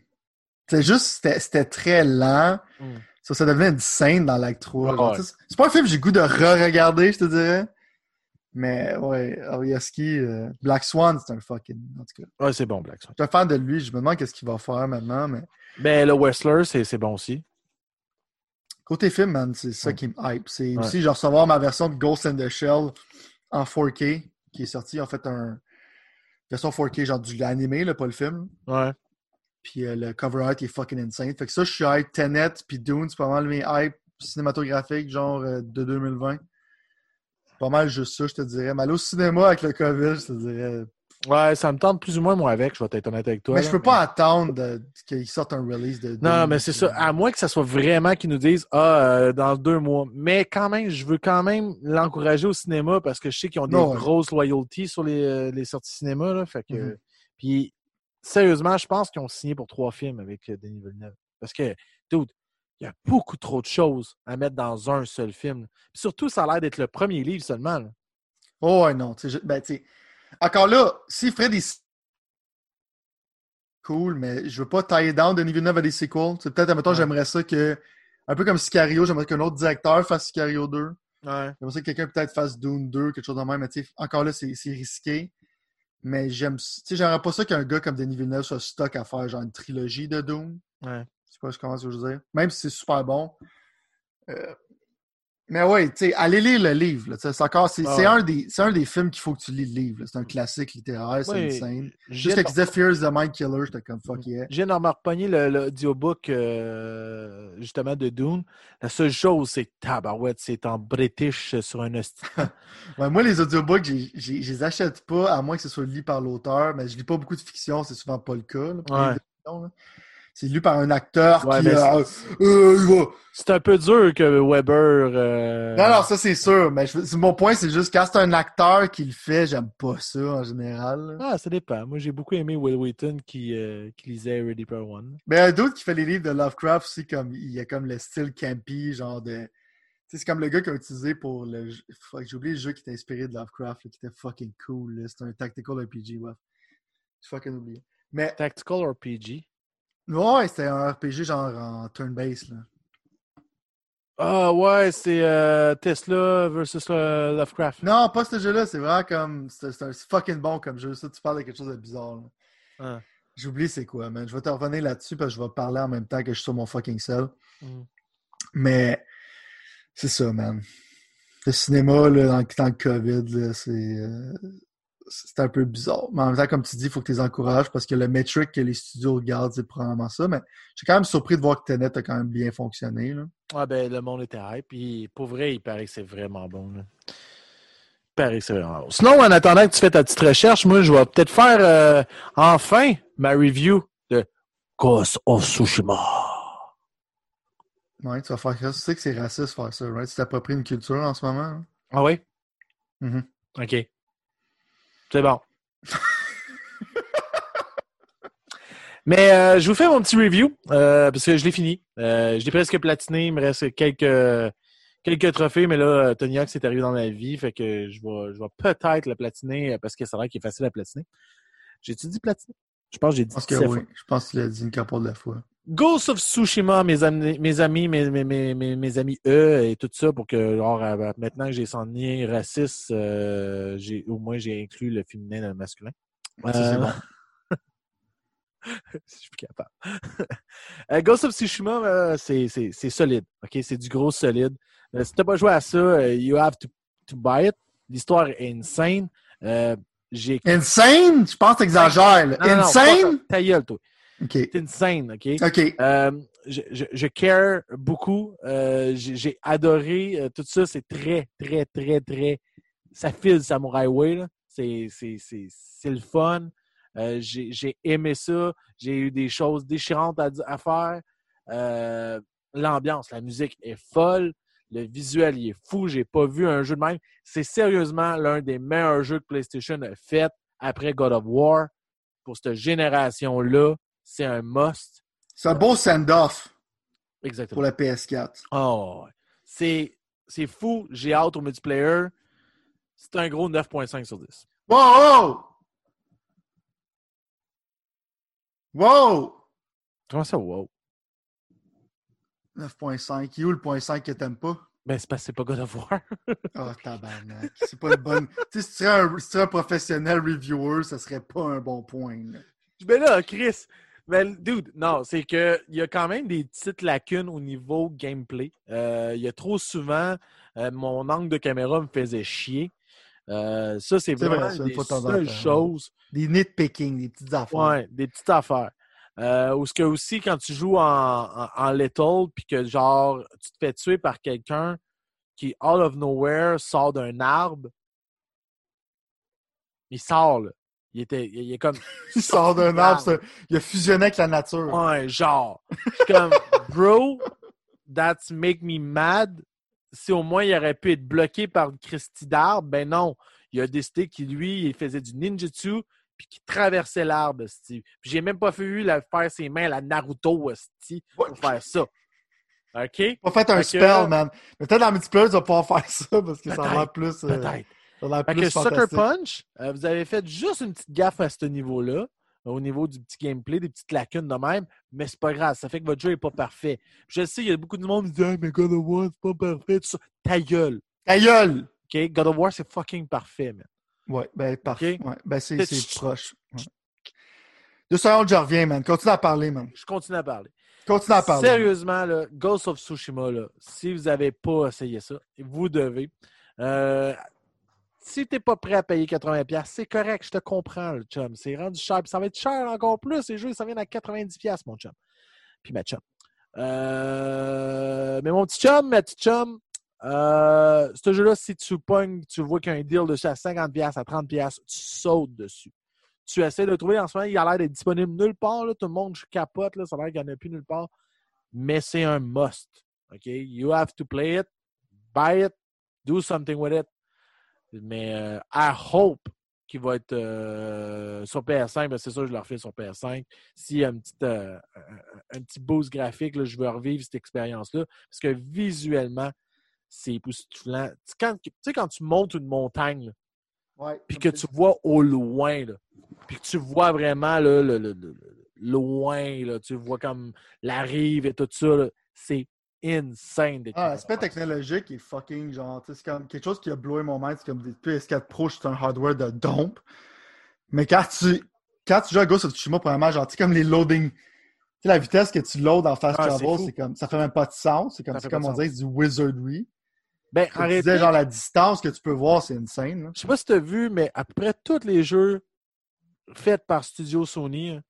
C'est juste, c'était- c'était très lent. Mm. Ça, ça devenait une scène dans l'acte 3. Ouais, genre, ouais. tu sais, C'est pas un film que j'ai le goût de re-regarder, je te dirais. Mais ouais, Aronofsky, euh, Black Swan, c'est un fucking. En tout cas, Ouais, c'est bon, Black Swan. je suis un fan de lui. Je me demande qu'est-ce qu'il va faire maintenant. Mais Mais le Wrestler, c'est bon aussi. côté film, man, c'est ça Ouais. qui me hype. C'est Ouais. aussi, genre, recevoir ma version de Ghost in the Shell en 4K qui est sortie. En fait, un version 4K, genre du l'animé, là, pas le film. Ouais. Puis euh, le cover art est fucking insane. Fait que ça, je suis hype. Tenet puis Dune, c'est pas mal mes hype cinématographiques, genre euh, de 2020. Pas mal juste ça, je te dirais. Mais aller au cinéma avec le COVID, je te dirais. Ouais, ça me tente plus ou moins, moi, avec. Je vais être honnête avec toi. mais là. je peux pas attendre de- qu'il sorte un release de. Non, mais c'est ça. À moins que ça soit vraiment qu'ils nous disent Ah, euh, dans deux mois. Mais quand même, je veux quand même l'encourager au cinéma parce que je sais qu'ils ont des Non, ouais. grosses loyalties sur les, les sorties cinéma. Là, fait que, Mhm. Puis, sérieusement, je pense qu'ils ont signé pour trois films avec euh, Denis Villeneuve. Parce que, dude, il y a beaucoup trop de choses à mettre dans un seul film. Puis surtout, ça a l'air d'être le premier livre seulement. là. Oh, ouais, non. tu Ben, tu sais. Encore là, s'il ferait des. Cool, mais je veux pas tailler down Denis Villeneuve à des sequels. C'est peut-être, admettons, Ouais. j'aimerais ça que. Un peu comme Sicario, j'aimerais qu'un autre directeur fasse Sicario 2. Ouais. J'aimerais ça que quelqu'un peut-être fasse Dune 2, quelque chose de même. Mais tu sais, encore là, c'est risqué. Mais j'aime. Tu sais, j'aimerais pas ça qu'un gars comme Denis Villeneuve soit stock à faire genre une trilogie de Dune. Ouais. Je sais pas comment je veux dire. Même si c'est super bon. Euh, Mais ouais, tu sais, allez lire le livre. tu C'est encore. C'est Ah un, un des films qu'il faut que tu lis le livre. C'est un classique littéraire, c'est scène. j'ai Juste disait Fears the Mind Killer, j'étais comme fuck yeah. Viens d'en me repogner le- l'audiobook euh, justement de Dune. La seule chose, c'est tabarouette, c'est en british euh, sur un. <laughs> Ouais, moi, les audiobooks, j'ai- j'ai- je les achète pas, à moins que ce soit lu par l'auteur, mais je lis pas beaucoup de fiction, c'est souvent pas le cas. là, Ouais. C'est lu par un acteur Ouais, qui. euh, euh, va- C'est un peu dur que Weber. euh, Non, non, ça c'est sûr, mais je- mon point, c'est juste quand c'est un acteur qui le fait, j'aime pas ça en général. Ah, ça dépend. Moi, j'ai beaucoup aimé Will Wheaton qui, euh, qui lisait Ready Player One. Mais un d'autre qui fait les livres de Lovecraft aussi, comme il y a comme le style campy, genre de. Tu sais, c'est comme le gars qui a utilisé pour le. jeu- Fuck, J'ai oublié le jeu qui était inspiré de Lovecraft, là, qui était fucking cool. là. C'était un tactical RPG, ouais. J'ai fucking oublié. Mais Tactical RPG. Ouais, c'était un RPG genre en turn-based. là. Ah, ouais, c'est euh, Tesla versus euh, Lovecraft. Non, pas ce jeu-là, c'est vraiment comme. C'est un- fucking bon comme jeu. Ça, tu parles de quelque chose de bizarre. Ah. J'ai oublié c'est quoi, man. Je vais te revenir là-dessus parce que je vais parler en même temps que je suis sur mon fucking cell. Mm. Mais c'est ça, man. Le cinéma, là, dans, dans le COVID, là, c'est. euh, c'est un peu bizarre. Mais en même temps, comme tu dis, il faut que tu les encourages parce que le metric que les studios regardent, c'est probablement ça. Mais je suis quand même surpris de voir que Tenet a quand même bien fonctionné. Là. Ah, ben, le monde était hype. Puis, pour vrai, il paraît que c'est vraiment bon. là. Il paraît que c'est vraiment bon. Sinon, en attendant que tu fais ta petite recherche, moi, je vais peut-être faire euh, enfin ma review de Ghost of Tsushima. Ouais, tu vas faire ça. Tu sais que c'est raciste faire ça, right? Tu t'appropries une culture en ce moment. hein? Ah oui? Mhm. OK. C'est bon. Mais euh, je vous fais mon petit review euh, parce que je l'ai fini. Euh, je l'ai presque platiné. Il me reste quelques, quelques trophées, mais là, Tony Hawk s'est arrivé dans ma vie. Fait que je vais, je vais peut-être le platiner parce que a l'air qu'il est facile à platiner. J'ai-tu dit platiner? Je pense que j'ai dit Je pense que 17 oui. Je pense que tu l'as dit une couple de fois. Ghost of Tsushima, mes amis, mes amis, mes, mes, mes, mes- mes amis eux et tout ça pour que genre, euh, maintenant que j'ai son lien raciste, euh, j'ai au moins j'ai inclus le féminin dans le masculin. Ça, c'est Euh, bon. <laughs> je suis plus capable. <laughs> Euh, Ghost of Tsushima, euh, c'est c'est- c'est solide. OK? C'est du gros solide. Euh, si tu n'as pas joué à ça, euh, you have to, to buy it. L'histoire est insane. J'ai. Insane? Je pense que t'exagères. Non, non, non, Insane? fuck, Ta gueule, toi. OK. C'est insane, OK? OK. Euh, je, je, je care beaucoup. Euh, j'ai adoré euh, tout ça. C'est très, très, très, très. Ça file Samurai Way. là. C'est c'est- c'est- c'est le fun. J'ai j'ai aimé ça. J'ai eu des choses déchirantes à, faire. L'ambiance, la musique est folle. Le visuel, il est fou. J'ai pas vu un jeu de même. C'est sérieusement l'un des meilleurs jeux que PlayStation a fait après God of War. Pour cette génération-là, c'est un must. C'est un beau send-off Exactement. pour la PS4. Oh, ouais. c'est, c'est fou. J'ai hâte au multiplayer. C'est un gros 9.5 sur 10. Wow! Wow! Comment ça, wow? 9.5. Il est où le point 5 que t'aimes pas? Ben, c'est parce que c'est pas God of War. Oh, <laughs> tabarnak. C'est pas une bonne. tu sais, si tu serais un, si professionnel reviewer, ça serait pas un bon point. là. ben là, Chris. Ben, dude, non, c'est que il y a quand même des petites lacunes au niveau gameplay. Euh, Il y a trop souvent, euh, mon angle de caméra me faisait chier. Euh, ça, c'est vrai, vraiment ça, une des seules temps. choses Des nitpicking, des petites affaires. Ouais, des petites affaires. Euh, ou ce que aussi, quand tu joues en, en, en little, puis que genre, tu te fais tuer par quelqu'un qui, out of nowhere, sort d'un arbre, il sort, là. Il, était, il est comme. <laughs> Il sort d'un arbre, c'est- il a fusionné avec la nature. Ouais, genre. Je suis comme, bro, that's make me mad. Si au moins il aurait pu être bloqué par une Christie d'arbre, ben non. Il a décidé qu'il, lui, il faisait du ninjutsu puis qu'il traversait l'arbre. Puis j'ai même pas vu la, faire ses mains à la Naruto, esti, pour faire ça. OK? Pas fait un Fait que- spell, man. Mais peut-être dans multiplayer, tu vas pouvoir <laughs> faire ça parce que ça a Peut-être, l'air plus. euh, Peut-être. ça plus que Sucker. Punch, euh, vous avez fait juste une petite gaffe à ce niveau-là, au niveau du petit gameplay, des petites lacunes de même, mais c'est pas grave, ça fait que votre jeu est pas parfait. Je sais, il y a beaucoup de monde qui dit Ah, mais God of War, c'est pas parfait, tout ça. Ta gueule. Ta gueule! OK? God of War, c'est fucking parfait, man. Ouais, ben parfait. Ok. Ouais, ben c'est proche. Ouais. Deux secondes, je reviens, man. Continue à parler, man. Je continue à parler. Continue à parler. Sérieusement, là, Ghost of Tsushima, là, si vous n'avez pas essayé ça, vous devez. Euh, si tu n'es pas prêt à payer 80$, c'est correct, je te comprends, le chum. C'est rendu cher. Puis ça va être cher encore plus. Les jeux, ça vient à 90$, mon chum. Puis ma chum. Euh, mais mon petit chum, ma petite chum, euh, ce jeu-là, si tu pognes, tu vois qu'il y a un deal dessus à 50$, à 30$, tu sautes dessus. Tu essaies de le trouver en ce moment, il a l'air d'être disponible nulle part. Là, tout le monde capote, là, ça a l'air qu'il n'y en a plus nulle part. Mais c'est un must. OK? You have to play it, buy it, do something with it. Mais euh, I hope qu'il va être euh, sur PS5. Ben, c'est sûr, je le refais sur PS5. S'il y a un petit, un petit boost graphique, là, je veux revivre cette expérience-là. Parce que visuellement, c'est époustouflant. Tu sais, quand, tu sais, quand tu montes une montagne, puis que tu vois au loin, puis que tu vois vraiment là, le, le- le- loin, là, tu vois comme la rive et tout ça, c'est insane Ah, l'aspect technologique est fucking genre, tu sais, c'est comme quelque chose qui a blowé mon mind, c'est comme des PS4 Pro, c'est un hardware de dompe. Mais quand tu, quand tu joues à Ghost of Tsushima, premièrement, genre, tu sais, comme les loading, tu sais, la vitesse que tu loads en fast Ah, travel, c'est comme, ça fait même pas de sens, c'est comme, comme on dirait, c'est du wizardry. Ben, Tu en réalité, disais, genre, la distance que tu peux voir, c'est insane, là. je sais pas si tu as vu, mais à peu près tous les jeux faits par Studio Sony, hein,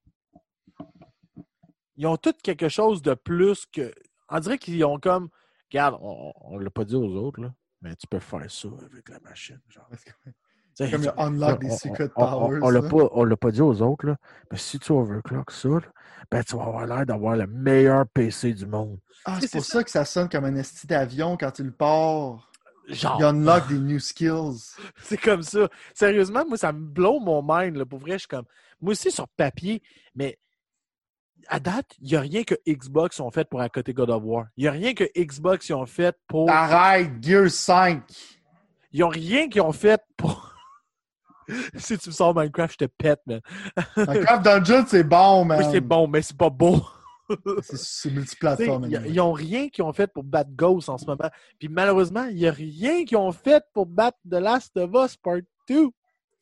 ils ont tous quelque chose de plus que. On dirait qu'ils ont comme. Regarde, on ne l'a pas dit aux autres, là, mais tu peux faire ça avec la machine. Genre. Sais, Comme il y a unlock des on- secret on- on- powers. On l'a pas, on l'a pas dit aux autres, là. Mais si tu overclock ça, là, ben, tu vas avoir l'air d'avoir le meilleur PC du monde. Ah, c'est pour c'est ça que ça sonne comme un esti d'avion quand tu le pars. Genre, Il unlock des new skills. <laughs> c'est comme ça. Sérieusement, moi, ça me blow mon mind. Là. Pour vrai, je suis comme. Moi aussi, sur papier, mais à date, il n'y a rien que Xbox ont fait pour accoter God of War. Il n'y a rien que Xbox ils ont fait pour. Arrête, Gear 5. Ils n'ont rien qu'ils ont fait pour. <laughs> si tu me sors Minecraft, je te pète, man. <laughs> Minecraft Dungeon, c'est bon, man. Oui, c'est bon, mais c'est pas beau. <laughs> C'est- multiplateforme. Ils n'ont rien qu'ils ont fait pour battre Ghost en ce moment. Puis malheureusement, il n'y a rien qu'ils ont fait pour battre The Last of Us Part 2.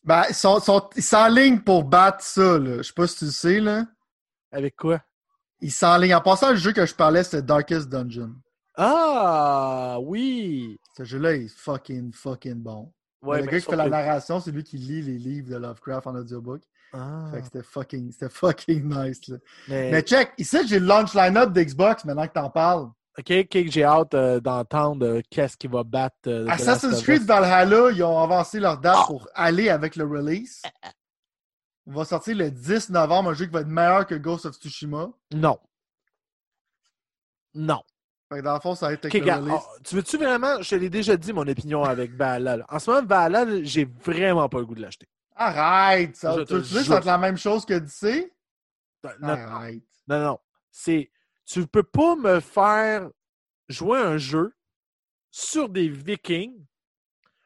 Ben, ils sont, sont, ils s'enlignent pour battre ça, là. Je sais pas si tu le sais, là. Avec quoi? Il s'enligne. En passant, le jeu que je parlais, c'était Darkest Dungeon. Ah, oui! Ce jeu-là est fucking, fucking bon. Ouais, le mais gars qui fait la que- narration, c'est lui qui lit les livres de Lovecraft en audiobook. Ah, Fait que c'était fucking, c'était fucking nice. Là. mais- Mais check, ici j'ai le launch line-up d'Xbox maintenant que t'en parles. OK, OK, j'ai hâte euh, d'entendre euh, qu'est-ce qui va battre. euh, Assassin's Creed Us. Valhalla, ils ont avancé leur date Ah! pour aller avec le release. On va sortir le 10 novembre, un jeu qui va être meilleur que Ghost of Tsushima. Non. Non. Fait que dans le fond, ça va être avec OK, le regarde, release. oh, tu veux-tu vraiment... Je te l'ai déjà dit, mon opinion avec Valhalla. En ce moment, Valhalla, j'ai vraiment pas le goût de l'acheter. Arrête! Ça, Je tu veux va être la même chose que DC? Non, Arrête. non, non. C'est... Tu peux pas me faire jouer un jeu sur des vikings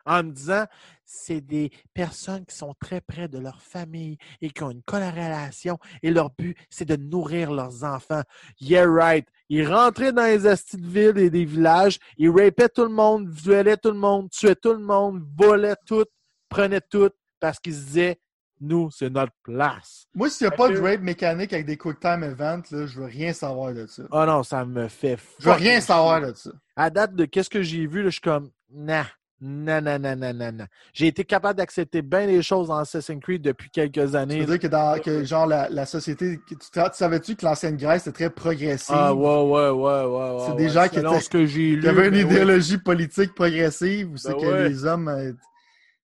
en me disant c'est des personnes qui sont très près de leur famille et qui ont une corrélation et leur but, c'est de nourrir leurs enfants. Yeah, right. Ils rentraient dans les astis de villes et des villages, ils rapaient tout le monde, violaient tout le monde, tuaient tout le monde, volaient tout, prenaient tout parce qu'ils se disaient nous, c'est notre place. Moi, s'il n'y a pas de raid mécanique avec des quick time events, là, je veux rien savoir de ça. Oh non, ça me fait Je veux rien savoir de ça. À date de qu'est-ce que j'ai vu, là, je suis comme, nah, nah, nah, nah, nah, nah, nah. J'ai été capable d'accepter bien les choses dans Assassin's Creed depuis quelques années. veux dire que, dans, que genre, la, la société. Tu, tu savais-tu que l'ancienne Grèce était très progressive? Ah, ouais, ouais, ouais, ouais. ouais C'est ouais. des gens qui Selon étaient- ce que j'ai lu. Avait une ben idéologie politique progressive où c'est Ben que les hommes euh,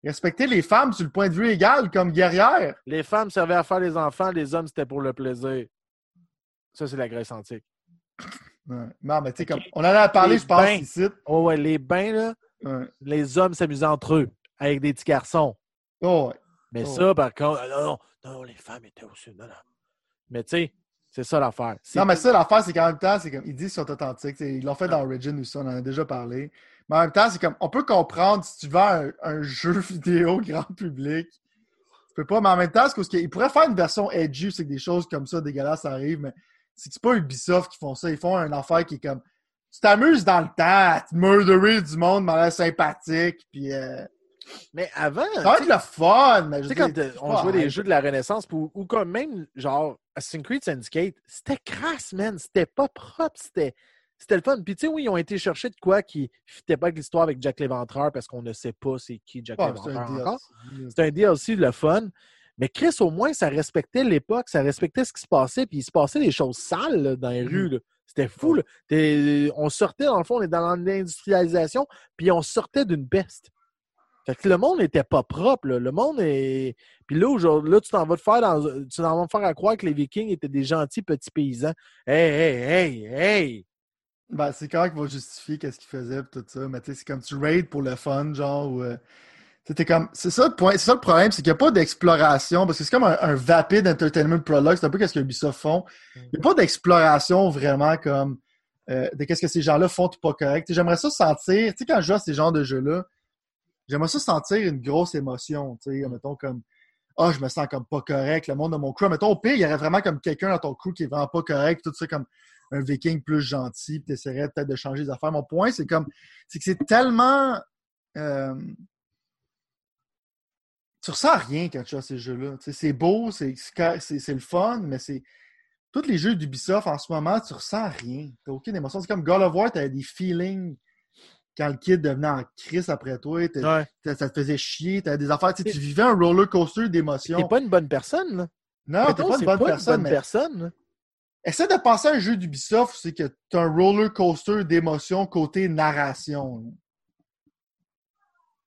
respectaient les femmes sur le point de vue égal comme guerrières? Les femmes servaient à faire les enfants, les hommes, c'était pour le plaisir. Ça, c'est la Grèce antique. Non, mais tu sais, comme on en a parlé, Les je pense, bains. ici. Oh, ouais, les bains, là, Ouais. les hommes s'amusaient entre eux avec des petits garçons. Oh, ouais. Mais Oh. ça, par contre, non, non, non, les femmes étaient aussi. Non, non. Mais tu sais, c'est ça l'affaire. Non, mais ça, l'affaire, c'est qu'en même temps, c'est comme ils disent qu'ils sont authentiques. Ils l'ont fait dans Origin aussi, on en a déjà parlé. Mais en même temps, c'est comme on peut comprendre si tu vends un, un <laughs> jeu vidéo grand public. Tu peux pas, mais en même temps, parce qu'ils pourraient faire une version edgy, c'est que des choses comme ça dégueulasses arrivent, mais c'est que c'est pas Ubisoft qui font ça. Ils font une affaire qui est comme tu t'amuses dans le temps à te murderer du monde, mais l'air sympathique, puis euh, Mais avant, ça va être le fun. Mais je Tu sais, quand on jouait des jeux de la Renaissance, ou, comme même, genre, Assassin's Creed Syndicate, c'était crasse, man. C'était pas propre, c'était... C'était le fun. Puis, tu sais, oui, ils ont été chercher de quoi qui ne fitait pas avec l'histoire avec Jack l'Éventreur parce qu'on ne sait pas c'est qui Jack c'est un l'Éventreur encore. C'est un DLC le fun. Mais Chris, au moins, ça respectait l'époque, ça respectait ce qui se passait, puis il se passait des choses sales là, dans les Mhm. rues. là. C'était fou. là. On sortait, dans le fond, on est dans l'industrialisation, puis on sortait d'une peste. Fait que le monde n'était pas propre. là. Le monde est. Puis là, aujourd'hui, là, tu t'en vas te faire dans... tu t'en vas me faire à croire que les Vikings étaient des gentils petits paysans. Hey, hey, hey, hey! Ben, c'est quand qu'il va justifier qu'est-ce qu'il faisait tout ça. Mais tu sais, c'est comme tu raid pour le fun, genre, ou. euh, tu t'es comme. C'est ça le point. C'est ça le problème, c'est qu'il n'y a pas d'exploration. Parce que c'est comme un, un vapid entertainment product. C'est un peu qu'est-ce que Ubisoft font. Il n'y a pas d'exploration vraiment comme. euh, de qu'est-ce que ces gens-là font tout pas correct. Tu J'aimerais ça sentir. Tu sais, quand je joue à ces genres de jeux-là, j'aimerais ça sentir une grosse émotion. Tu sais, mettons comme. Ah, je me sens comme pas correct, le monde de mon crew. Mettons, au pire, il y aurait vraiment comme quelqu'un dans ton crew qui est vraiment pas correct, tout ça comme un viking plus gentil, puis t'essaierais peut-être de changer les affaires. Mon point, c'est comme, c'est que c'est tellement, euh, tu ressens rien quand tu à ces jeux-là. C'est beau, c'est, le fun, mais c'est, tous les jeux d'Ubisoft en ce moment, tu ressens rien. T'as aucune émotion. C'est comme God of War, t'avais des feelings quand le kid devenait en crise après toi, t'as- Ouais. t'as- ça te faisait chier, t'avais des affaires, tu vivais un roller coaster d'émotions. T'es pas une bonne personne, là. Non, t'es pas une bonne personne, bonne mais personne. Essaie de penser à un jeu d'Ubisoft, c'est que tu as un roller coaster d'émotions côté narration.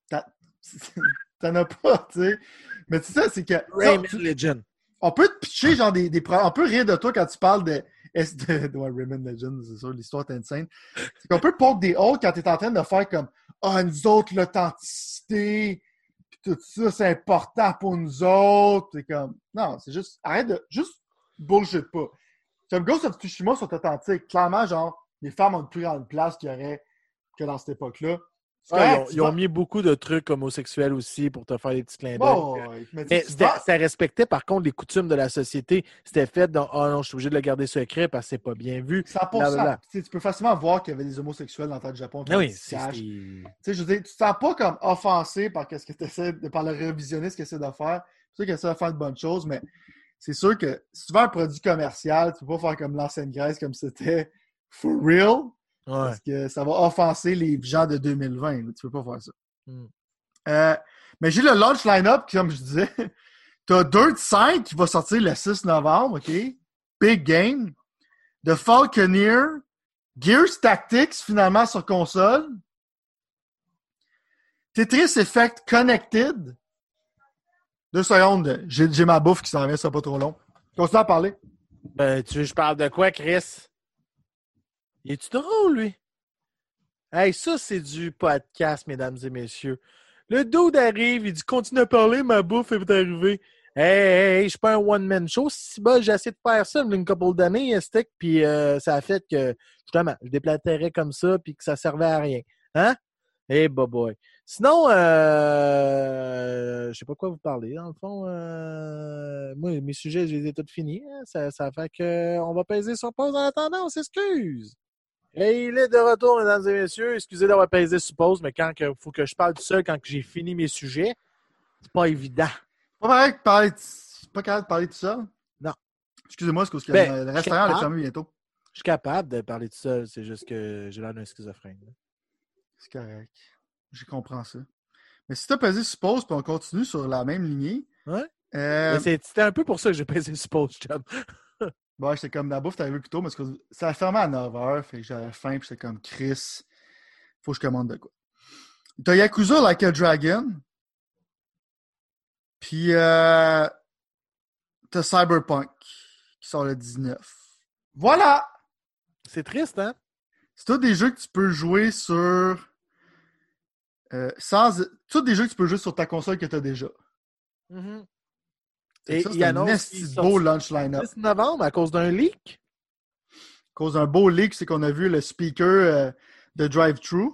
<laughs> T'en as pas, tu sais. Mais tu sais, c'est que. Rayman tu- Legend. on peut te pitcher genre des, des On peut rire de toi quand tu parles de. est-ce de, de- ouais, Rayman Legends, c'est sûr, l'histoire est insane. C'est qu'on peut poke des autres quand tu es en train de faire comme Ah, nous autres, l'authenticité, puis tout ça, c'est important pour nous autres. C'est comme. Non, c'est juste. Arrête de. Juste bullshit pas. Comme Ghost of Tsushima sont authentiques. Clairement, genre, les femmes ont une plus grande place qu'il y aurait que dans cette époque-là. Ils, ont, ils mis beaucoup de trucs homosexuels aussi pour te faire des petits clins d'œil. Bon, mais ça respectait par contre les coutumes de la société. C'était fait dans Oh non, je suis obligé de le garder secret parce que c'est pas bien vu. 100%. Blablabla. Tu peux facilement voir qu'il y avait des homosexuels dans le Japon. Ah oui, qui c'est. Tu sais, je veux dire, tu te sens pas comme offensé par, qu'est-ce que essaies par le révisionniste qu'il essaie de faire. C'est sûr qu'il essaie de faire de bonnes choses, mais c'est sûr que si tu veux un produit commercial, tu peux pas faire comme l'ancienne Grèce, comme c'était for real. Parce que ça va offenser les gens de 2020. Tu peux pas faire ça. Hmm. Euh, mais j'ai le launch line-up, comme je disais. tu as Dirt 5 qui va sortir le 6 novembre, OK? Big game. The Falconeer. Gears Tactics, finalement, sur console. Tetris Effect Connected. Deux secondes. J'ai ma bouffe qui s'en vient, ça pas trop long. Continue à parler. Ben, tu veux que je parle de quoi, Chris? Il est-tu drôle, lui? Hey, ça, c'est du podcast, mesdames et messieurs. Le dude arrive, il dit continue à parler, ma bouffe est arrivée. Hey, hey, hey, je suis pas un one-man show. Si bah, j'ai essayé de faire ça une couple d'années, stick, puis euh, ça a fait que, justement, je déplaterais comme ça, puis que ça servait à rien. Hein? Hey, boy. Sinon, euh, je sais pas quoi vous parler, dans le fond. Euh, moi, mes sujets, je les ai tous finis. Hein. Ça, fait qu'on va peser sur pause en attendant, on s'excuse. Et il est de retour, mesdames et messieurs. Excusez d'avoir pesé sur pause, mais quand il faut que je parle tout seul, quand j'ai fini mes sujets, c'est pas évident. Pas pareil de parler, pas capable de parler tout seul? Non. Excusez-moi, parce que ben, le restaurant est fermé bientôt. Je suis capable de parler tout seul, c'est juste que j'ai l'air d'un schizophrène. C'est correct. Je comprends ça. Mais si tu as pesé sur pause puis on continue sur la même lignée. Ouais. Euh... C'était un peu pour ça que j'ai <laughs> pesé sur pause, ouais, j'étais comme la bouffe, t'avais vu plus tôt, mais ça a fermé à 9h, fait que j'avais faim, puis j'étais comme Chris, faut que je commande de quoi. T'as Yakuza Like a Dragon. Puis euh, t'as Cyberpunk qui sort le 19. Voilà! C'est triste, hein? C'est tous des jeux que tu peux jouer sur euh, sans. Tous des jeux que tu peux jouer sur ta console que tu as déjà. Mm-hmm. Et il y a un beau launch line-up. 10 novembre à cause d'un leak. À cause d'un beau leak, c'est qu'on a vu le speaker euh, de Drive-Thru.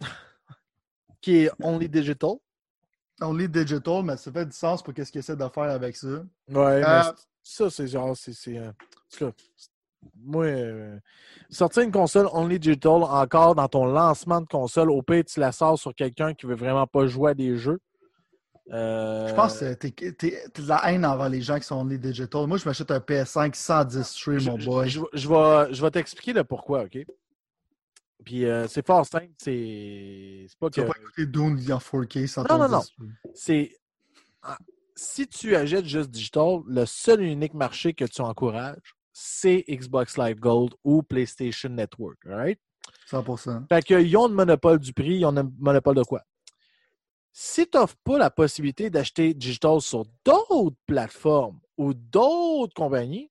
<laughs> Qui est Only Digital. Only Digital, mais ça fait du sens pour qu'est-ce qu'il essaie de faire avec ça. Ouais, mais euh, ça, c'est genre. c'est moi, euh, sortir une console only digital encore dans ton lancement de console, au pire, tu la sors sur quelqu'un qui veut vraiment pas jouer à des jeux. Je pense que tu as de la haine envers les gens qui sont only digital. Moi, je m'achète un PS5 110 stream, mon boy. Je, vais, je vais t'expliquer le pourquoi, OK? Puis euh, c'est fort simple, c'est pas que... Tu vas pas écouter Dune en 4K sans Non, non, non. C'est... Ah, si tu achètes juste digital, le seul et unique marché que tu encourages, c'est Xbox Live Gold ou PlayStation Network. Right? 100%. Fait qu'ils ont le monopole du prix, ils ont le monopole de quoi? Si tu n'offres pas la possibilité d'acheter digital sur d'autres plateformes ou d'autres compagnies,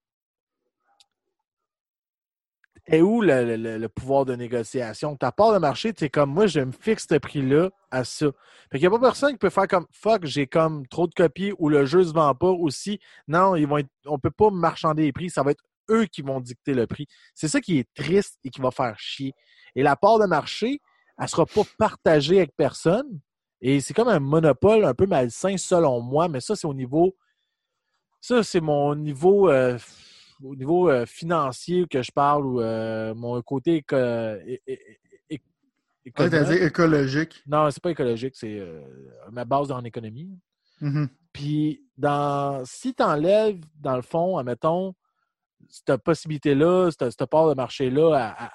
et où le, pouvoir de négociation? Ta part de marché, c'est comme moi, je me fixe ce prix-là à ça. Fait qu'il n'y a pas personne qui peut faire comme fuck, j'ai comme trop de copies ou le jeu ne se vend pas aussi. Non, ils vont on ne peut pas marchander les prix. Ça va être eux qui vont dicter le prix. C'est ça qui est triste et qui va faire chier. Et la part de marché, elle ne sera pas partagée avec personne. Et c'est comme un monopole un peu malsain selon moi, mais ça, c'est au niveau. Ça, c'est mon niveau. Euh, au niveau euh, financier que je parle ou euh, mon côté écologique. Non, c'est pas écologique, c'est ma base en économie. Mm-hmm. Puis, dans, si tu enlèves, dans le fond, admettons, cette possibilité-là, cette, part de marché-là à,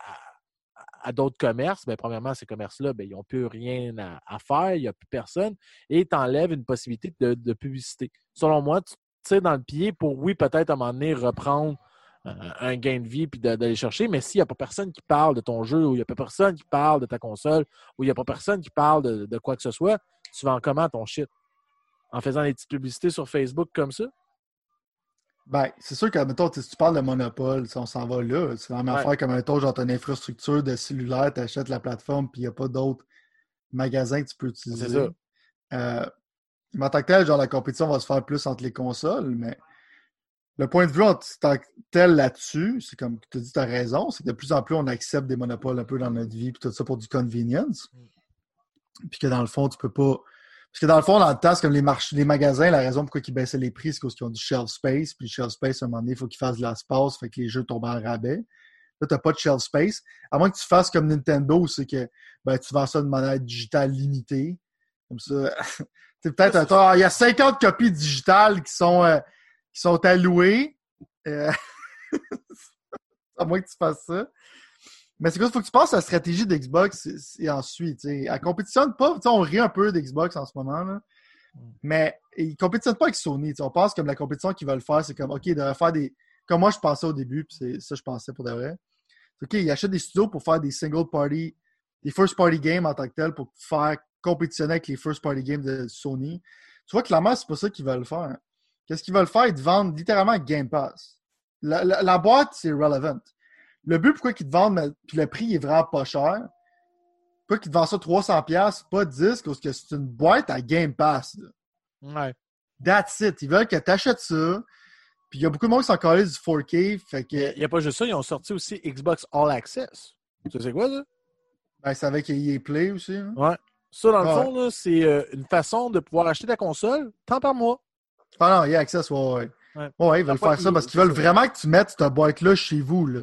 d'autres commerces, bien, premièrement, ces commerces-là, ben, ils n'ont plus rien à, faire, il n'y a plus personne, et tu enlèves une possibilité de, publicité. Selon moi, tu tires dans le pied pour, oui, peut-être à un moment donné, reprendre un gain de vie puis d'aller chercher, mais s'il n'y a pas personne qui parle de ton jeu, ou il n'y a pas personne qui parle de ta console, ou il n'y a pas personne qui parle de, de, quoi que ce soit, tu vends comment ton shit? En faisant des petites publicités sur Facebook comme ça? Ben, c'est sûr que, mettons, si tu parles de monopole, on s'en va là. C'est la même affaire comme, un genre, tu as une infrastructure de cellulaire, tu achètes la plateforme, puis il n'y a pas d'autres magasins que tu peux utiliser. C'est ça. Euh, mais en tant que tel, genre, la compétition va se faire plus entre les consoles, mais le point de vue en tant que tel là-dessus, c'est comme tu as dit, tu as raison, c'est que de plus en plus, on accepte des monopoles un peu dans notre vie, puis tout ça pour du convenience. Mm. Puis que dans le fond, tu peux pas parce que dans le fond, dans le temps, c'est comme les, les magasins, la raison pourquoi ils baissaient les prix, c'est parce qu'ils ont du shelf space. Puis le shelf space, à un moment donné, il faut qu'ils fassent de l'espace, fait que les jeux tombent en rabais. Là, tu n'as pas de shelf space. À moins que tu fasses comme Nintendo, c'est que ben, tu vends ça de manière digitale limitée. Comme ça. <laughs> peut-être il y a 50 copies digitales qui sont euh, qui sont alloués. Euh, <laughs> à moins que tu fasses ça. Mais c'est quoi, il faut que tu penses à la stratégie d'Xbox et ensuite. Elle compétitionne pas. On rit un peu d'Xbox en ce moment. Là. Mais ils compétitionnent pas avec Sony. On pense comme la compétition qu'ils veulent faire, c'est comme OK, ils devraient faire des. Comme moi je pensais au début, puis c'est ça je pensais pour de vrai. OK, ils achètent des studios pour faire des single party, des first party games en tant que tel pour faire compétitionner avec les first party games de Sony. Tu vois, clairement, c'est pas ça qu'ils veulent faire. Qu'est-ce qu'ils veulent faire? Ils te vendent littéralement Game Pass. La, boîte, c'est relevant. Le but, pourquoi ils te vendent, puis le prix est vraiment pas cher, pourquoi qu'ils te vendent ça 300$, pas 10$, parce que c'est une boîte à Game Pass. Ouais. That's it. Ils veulent que tu achètes ça. Puis il y a beaucoup de monde qui sont encore du 4K. Fait que... Il n'y a pas juste ça, ils ont sorti aussi Xbox All Access. Tu sais quoi, ça? Ben, c'est avec EA Play aussi. Hein? Ouais. Ça, dans le fond, c'est euh, une façon de pouvoir acheter ta console tant par mois. Ah non, EA Access, ouais, ouais. Ouais, ils veulent faire ça parce qu'ils veulent vraiment que tu mettes cette boîte-là chez vous. Là.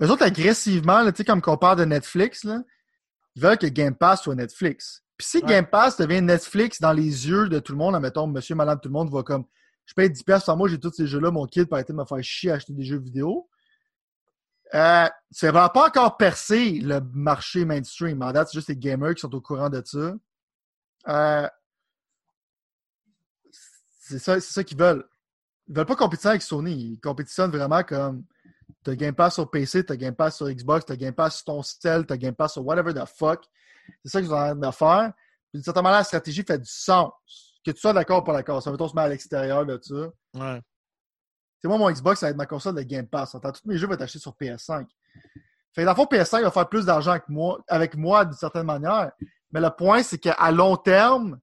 Eux autres, agressivement, comme qu'on parle de Netflix, là, ils veulent que Game Pass soit Netflix. Puis si Game Pass devient Netflix dans les yeux de tout le monde, admettons, monsieur, madame, tout le monde va comme je paye 10$ par mois, j'ai tous ces jeux-là, mon kid peut arrêter de me faire chier à acheter des jeux vidéo. Euh, ça va pas encore percer le marché mainstream. En date, c'est juste les gamers qui sont au courant de ça. Euh, c'est ça, ça qu'ils veulent. Ils veulent pas compétitionner avec Sony. Ils compétitionnent vraiment comme t'as Game Pass sur PC, t'as Game Pass sur Xbox, t'as Game Pass sur ton cell, t'as Game Pass sur whatever the fuck. C'est ça ont en train de faire. Puis, d'une certaine manière, la stratégie fait du sens. Que tu sois d'accord ou pas d'accord. Ça veut dire se met à l'extérieur de ça. Ouais. C'est moi, mon Xbox, ça va être ma console de Game Pass. tous mes jeux vont être achetés sur PS5. Fait que dans le fond, PS5 va faire plus d'argent avec moi, avec moi d'une certaine manière. Mais le point, c'est qu'à long terme,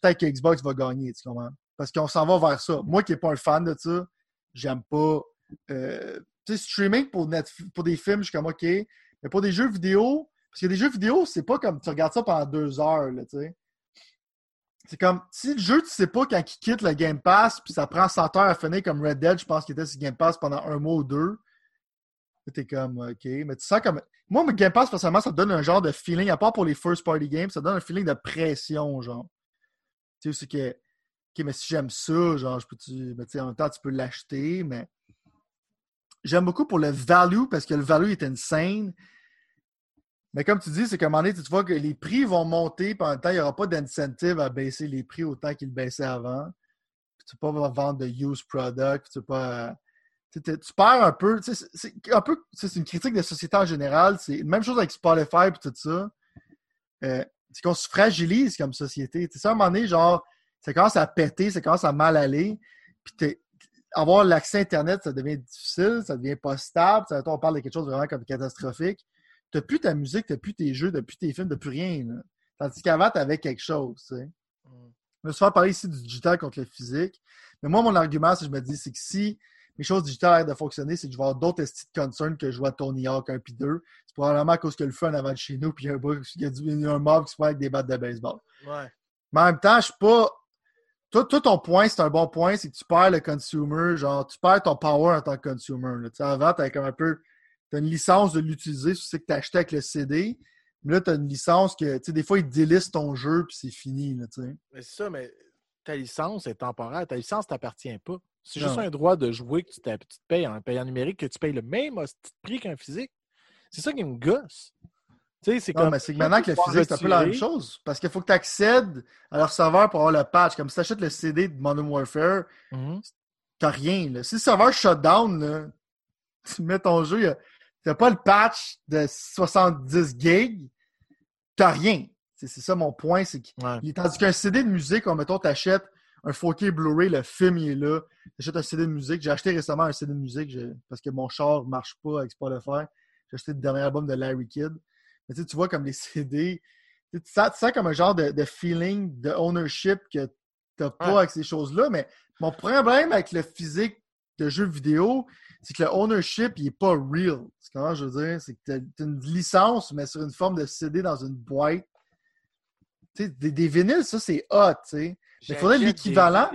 peut-être que Xbox va gagner, tu comprends? Parce qu'on s'en va vers ça. Moi qui n'ai pas un fan de ça, j'aime pas. Euh, sais, streaming pour, des films, je suis comme OK. Mais pour des jeux vidéo, parce que des jeux vidéo, c'est pas comme tu regardes ça pendant deux heures, tu sais. C'est comme, si le jeu, tu sais pas quand il quitte le Game Pass, puis ça prend 100 heures à finir comme Red Dead, je pense qu'il était sur Game Pass pendant un mois ou deux. T'es comme, OK. Mais tu sens comme. Moi, le Game Pass, personnellement, ça donne un genre de feeling, à part pour les first party games, ça donne un feeling de pression, genre. Tu sais, c'est que. OK, mais si j'aime ça, genre, je peux-tu. Mais tu sais, en même temps, tu peux l'acheter, mais. J'aime beaucoup pour le value, parce que le value est insane. Mais comme tu dis, c'est qu'à un moment donné, tu vois que les prix vont monter, en même temps, il n'y aura pas d'incentive à baisser les prix autant qu'ils baissaient avant. Tu ne peux pas vendre de used product, tu peux pas. Tu, perds un peu. C'est un peu. C'est une critique de société en général. C'est la même chose avec Spotify et tout ça. Euh, c'est qu'on se fragilise comme société. Tu sais, à un moment donné, genre, ça commence à péter, ça commence à mal aller. Puis avoir l'accès Internet, ça devient difficile, ça devient pas stable. Ça, on parle de quelque chose vraiment comme catastrophique t'as plus ta musique, t'as plus tes jeux, t'as plus tes films, t'as plus rien. Tandis qu'avant, t'avais quelque chose. Tu sais. Mm. Je me suis fait parler ici du digital contre le physique. Mais moi, mon argument, je me dis, c'est que si mes choses digitales arrêtent de fonctionner, c'est que je vais avoir d'autres estimes de concern que je vois Tony Hawk 1 puis 2. C'est probablement à cause que le fun avant de chez nous, puis il y a un, y a un mob qui se fait avec des battes de baseball. Ouais. Mais en même temps, je suis pas. Toi, ton point, c'est un bon point, c'est que tu perds le consumer, genre, tu perds ton power en tant que consumer. Tu sais, avant, t'avais comme un peu tu as une licence de l'utiliser, tu sais que tu acheté avec le CD. Mais là, tu as une licence que, tu sais, des fois, ils délistent ton jeu puis c'est fini, tu sais. Mais c'est ça, mais ta licence est temporaire. Ta licence ne t'appartient pas. C'est juste un droit de jouer que tu, te payes en payant numérique, que tu payes le même prix qu'un physique. C'est ça qui me gosse. Tu sais, c'est comme. mais c'est que maintenant que le physique, c'est un peu la même chose. Parce qu'il faut que tu accèdes à leur serveur pour avoir le patch. Comme si tu achètes le CD de Modern Warfare, mm-hmm. tu n'as rien. Là. Si le serveur shutdown, là, <laughs> tu mets ton jeu, n'as pas le patch de 70 gigs, t'as rien. C'est ça mon point. C'est que, Tandis qu'un CD de musique, on mettons, t'achètes un 4K Blu-ray, le film il est là. T'achètes un CD de musique. J'ai acheté récemment un CD de musique parce que mon char ne marche pas avec Spotify. J'ai acheté le dernier album de Larry Kidd. Tu vois comme les <laughs> CD, tu sens, comme un genre de, feeling de ownership que tu n'as pas avec ces choses-là. Mais mon problème avec le physique de jeux vidéo, c'est que le ownership, il n'est pas real. C'est comment je veux dire? C'est que tu as, une licence, mais sur une forme de CD dans une boîte. Tu sais, des, vinyles, ça, c'est hot, tu sais. Il faudrait l'équivalent.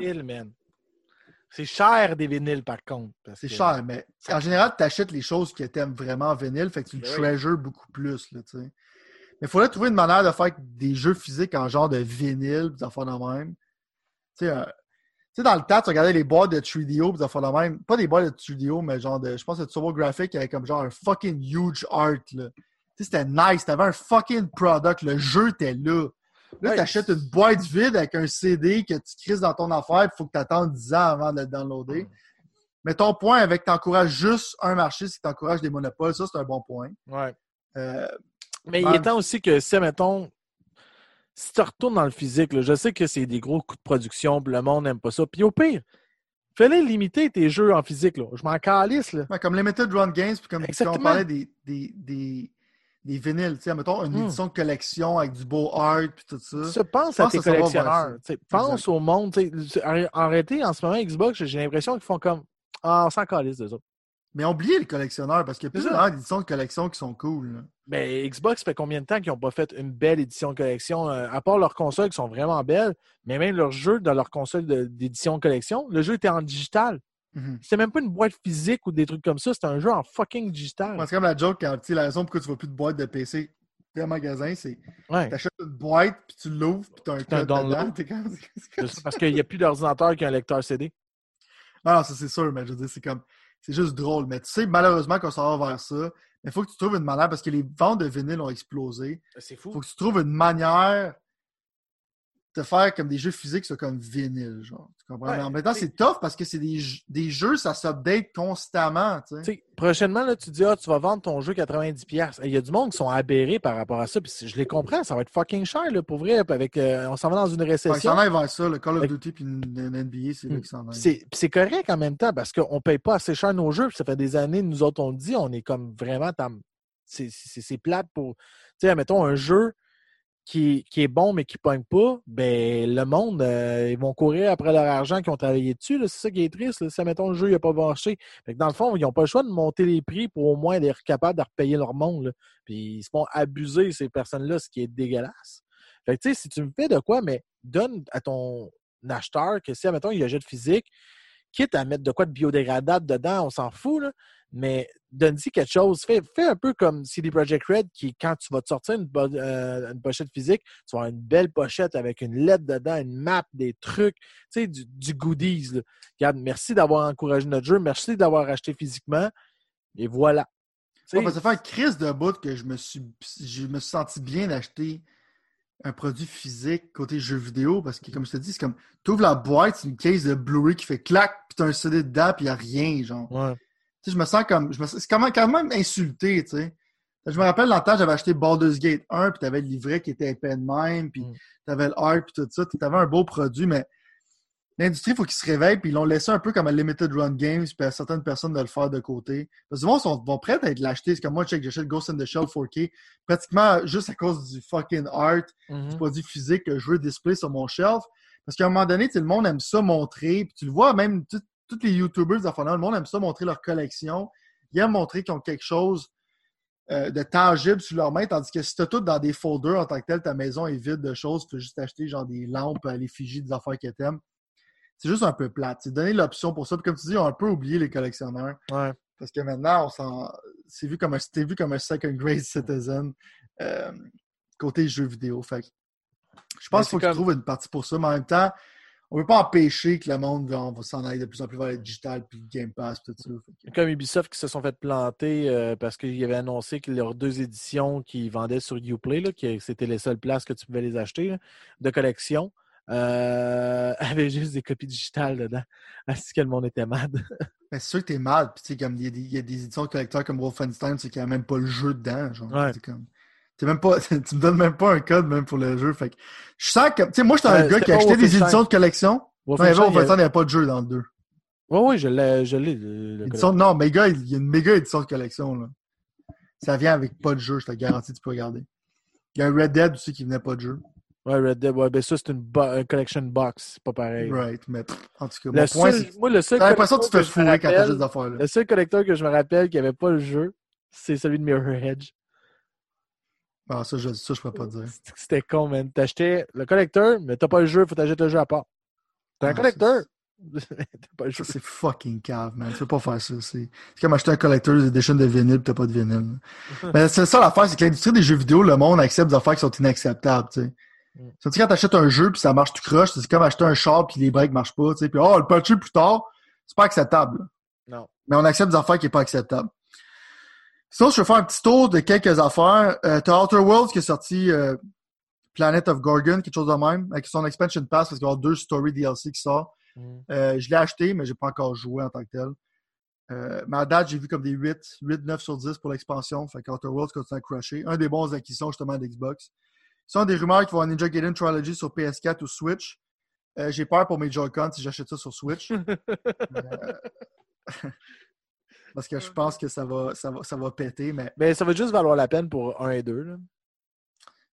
C'est cher des vinyles, par contre. C'est cher, mais en général, tu achètes les choses que tu aimes vraiment en vinyle, fait que tu le ben treasures beaucoup plus, là. Mais il faudrait trouver une manière de faire des jeux physiques en genre de vinyle, des affaires de même. Tu sais, sais, dans le temps, tu regardais les boîtes de 3DO, pis ça la même. Pas des boîtes de 3DO, mais genre de. Je pense que Turbo Graphic avait comme genre un fucking huge art, là. Tu sais, c'était nice. T'avais un fucking product. Le jeu était là. Là, Ouais. t'achètes une boîte vide avec un CD que tu crises dans ton affaire, il faut que tu attendes 10 ans avant de le downloader. Mais ton point avec t'encourages juste un marché, c'est que t'encourages des monopoles. Ça, c'est un bon point. Ouais. Euh, Mais il Ouais. est temps aussi que, si, mettons, si tu retournes dans le physique, là, je sais que c'est des gros coûts de production, le monde n'aime pas ça. Puis au pire, fallait limiter tes jeux en physique. Là. Je m'en calisse. Là. Ouais, comme Limited Run Games, puis comme Exactement. on parlait des, des, des, des vinyles, tu sais, mettons une Hmm. édition de collection avec du beau art, puis tout ça. Ça, pense Je à pense tes collectionneurs. tu. Pense au monde. tu. En, réalité, en ce moment, Xbox, j'ai l'impression qu'ils font comme Ah, on s'en calisse de ça. Mais oubliez les collectionneurs, parce qu'il y a plusieurs éditions de collection qui sont cool. là. Mais Xbox fait combien de temps qu'ils n'ont pas fait une belle édition collection, euh, à part leurs consoles qui sont vraiment belles, mais même leurs jeux dans leur console de- d'édition collection, le jeu était en digital. Mhm. C'était même pas une boîte physique ou des trucs comme ça, c'était un jeu en fucking digital. C'est comme la joke quand la raison pourquoi tu vois plus de boîte de PC dans un magasin, c'est Ouais. t'achètes une boîte, puis tu l'ouvres, puis t'as un un code download. dedans. T'es c'est Parce qu'il n'y a plus d'ordinateur qu'un lecteur CD. Ah non, ça c'est sûr, mais je veux dire, c'est comme. C'est juste drôle. Mais tu sais, malheureusement qu'on s'en va vers ça. Mais il faut que tu trouves une manière, parce que les ventes de vinyle ont explosé. C'est Il faut que tu trouves une manière de faire comme des jeux physiques, ça, comme vinyle, genre. Tu comprends? Ouais, mais en même temps, c'est- tough parce que c'est des, des jeux, ça s'update constamment, tu sais. Prochainement, là, tu dis, ah, tu vas vendre ton jeu 90$. Il y a du monde qui sont aberrés par rapport à ça. Puis je les comprends, ça va être fucking cher, là, pour vrai. Avec, euh, on s'en va dans une Ouais, ils récession. aillent vers ça, le Call of Duty puis une, une NBA, c'est là Hmm. s'en. C'est correct en même temps parce qu'on ne paye pas assez cher nos jeux. Puis ça fait des années, nous autres, on le dit, on est comme vraiment. tam- C'est c'est- c'est plate pour. Tu sais, mettons un jeu qui, est bon mais qui ne pogne pas, ben le monde, euh, ils vont courir après leur argent qu'ils ont travaillé dessus. C'est ça qui est triste. là. Si, mettons, le jeu n'a pas marché. Fait dans le fond, ils n'ont pas le choix de monter les prix pour au moins être capables de repayer leur monde. là. Puis ils se font abuser, ces personnes-là, ce qui est dégueulasse. Fait que, si tu me fais de quoi, mais donne à ton acheteur que si, mettons, il achète physique, quitte à mettre de quoi de biodégradable dedans, on s'en fout, là, mais donne-y quelque chose. Fais, fais un peu comme CD Projekt Red, qui, quand tu vas te sortir une, bo- euh, une pochette physique, tu vas avoir une belle pochette avec une lettre dedans, une map, des trucs, tu sais, du, du goodies. là. Regarde, merci d'avoir encouragé notre jeu, merci d'avoir acheté physiquement, et voilà. Que ça fait un crise de bout que je me suis, je me suis senti bien d'acheter un produit physique côté jeu vidéo parce que, comme je te dis, c'est comme, tu ouvres la boîte, c'est une case de Blu-ray qui fait clac, puis t'as un CD dedans, puis il n'y a rien, genre. ouais. Tu sais, je me sens comme, je me sens- c'est quand même, quand même insulté, tu sais. Je me rappelle, dans le temps, j'avais acheté Baldur's Gate 1, puis t'avais le livret qui était épais de même, puis Mm. t'avais le art, puis tout ça. T'avais un beau produit, mais l'industrie, il faut qu'ils se réveillent, puis ils l'ont laissé un peu comme un Limited Run Games, puis à certaines personnes de le faire de côté. Parce que souvent, ils sont, vont prêts à être l'acheter. C'est comme moi, check, j'achète Ghost in the Shell 4K, pratiquement juste à cause du fucking art, Mhm. du produit physique que je veux display sur mon shelf. Parce qu'à un moment donné, le monde aime ça montrer, puis tu le vois, même tous les YouTubers, le monde aime ça montrer leur collection. Ils aiment montrer qu'ils ont quelque chose euh, de tangible sur leur main, tandis que si tu tout dans des folders en tant que tel, ta maison est vide de choses, tu peux juste acheter genre des lampes à l'effigie des affaires que t'aimes. C'est juste un peu plate. C'est donner l'option pour ça. Puis comme tu dis, on a un peu oublié les collectionneurs. Ouais. Parce que maintenant, on s'en... c'est vu comme un... c'était vu comme un second grade citizen euh, côté jeux vidéo. Fait que je pense qu'il faut qu'ils comme- trouvent une partie pour ça, mais en même temps, on ne peut pas empêcher que le monde va, va s'en aller de plus en plus vers le digital puis le Game Pass tout ça. Que- Comme Ubisoft qui se sont fait planter euh, parce qu'ils avaient annoncé que leurs deux éditions qu'ils vendaient sur Uplay, là, qui c'était les seules places que tu pouvais les acheter là, de collection, euh, <laughs> avaient juste des copies digitales dedans. Ainsi que le monde était mad. <laughs> Mais c'est sûr que t'es puis comme il y, a des- il y a des éditions de collecteurs comme Wolfenstein, c'est qu'il n'y a même pas le jeu dedans. Genre, Ouais. C'est comme. T'es même pas, <laughs> tu me donnes même pas un code même pour le jeu. Fait que je sens que. Tu sais, moi, j'étais un Euh, gars qui a pas acheté des éditions de collection. Non, avait Wolfenstein, y Wolfenstein, il avait- n'y avait pas de jeu dans le 2. Oui, oui, je l'ai. Je l'ai non, mais gars, il y a une méga édition de collection. Là. Ça vient avec pas de jeu, je te garantis, tu peux regarder. Il y a un Red Dead aussi qui venait pas de jeu. Ouais, Red Dead, ouais, ben ça, c'est une bo- un collection box, c'est pas pareil. Right, mais en tout cas, Le mon point, seul- moi, le seul t'as l'impression que tu te fais fourrer quand t'achètes des affaires-là. Le seul collecteur que je me rappelle qui n'avait pas le jeu, c'est celui de Mirror Edge. Ah, ça, je, ça, je pourrais pas te dire. C'était con, man. T'achetais le collecteur, mais t'as pas le jeu, faut t'acheter le jeu à part. T'as un Ah, collecteur. <laughs> T'as pas le Ça, jeu. c'est fucking cave, man. Tu peux pas faire ça. C'est c'est comme acheter un collector's edition de vinyle pis t'as pas de vinyle. <laughs> Mais c'est ça l'affaire, c'est que l'industrie des jeux vidéo, le monde accepte des affaires qui sont inacceptables, tu sais. Mm. Veut dire quand t'achètes un jeu puis ça marche tout croche, c'est comme acheter un char puis les breaks marchent pas, tu sais, puis oh, le patcher plus tard, c'est pas acceptable. Non. Mais on accepte des affaires qui est pas acceptable. Sinon, je vais faire un petit tour de quelques affaires. Euh, t'as Outer Worlds qui est sorti euh, Planet of Gorgon, quelque chose de même, avec son expansion pass parce qu'il y aura deux story DLC qui sortent. Mm. Euh, je l'ai acheté, mais j'ai pas encore joué en tant que tel. Euh, mais à date, j'ai vu comme des 8, 8, 9 sur 10 pour l'expansion. Fait qu'Outer Worlds continue à crusher. Un des bons acquisitions, justement, d'Xbox. Ce sont des rumeurs y avoir un Ninja Gaiden Trilogy sur PS4 ou Switch. Euh, j'ai peur pour mes Joy-Con si j'achète ça sur Switch. <laughs> Euh, <laughs> parce que je pense que ça va, ça va, ça va péter. Mais Mais ça va juste valoir la peine pour 1 et 2. Là.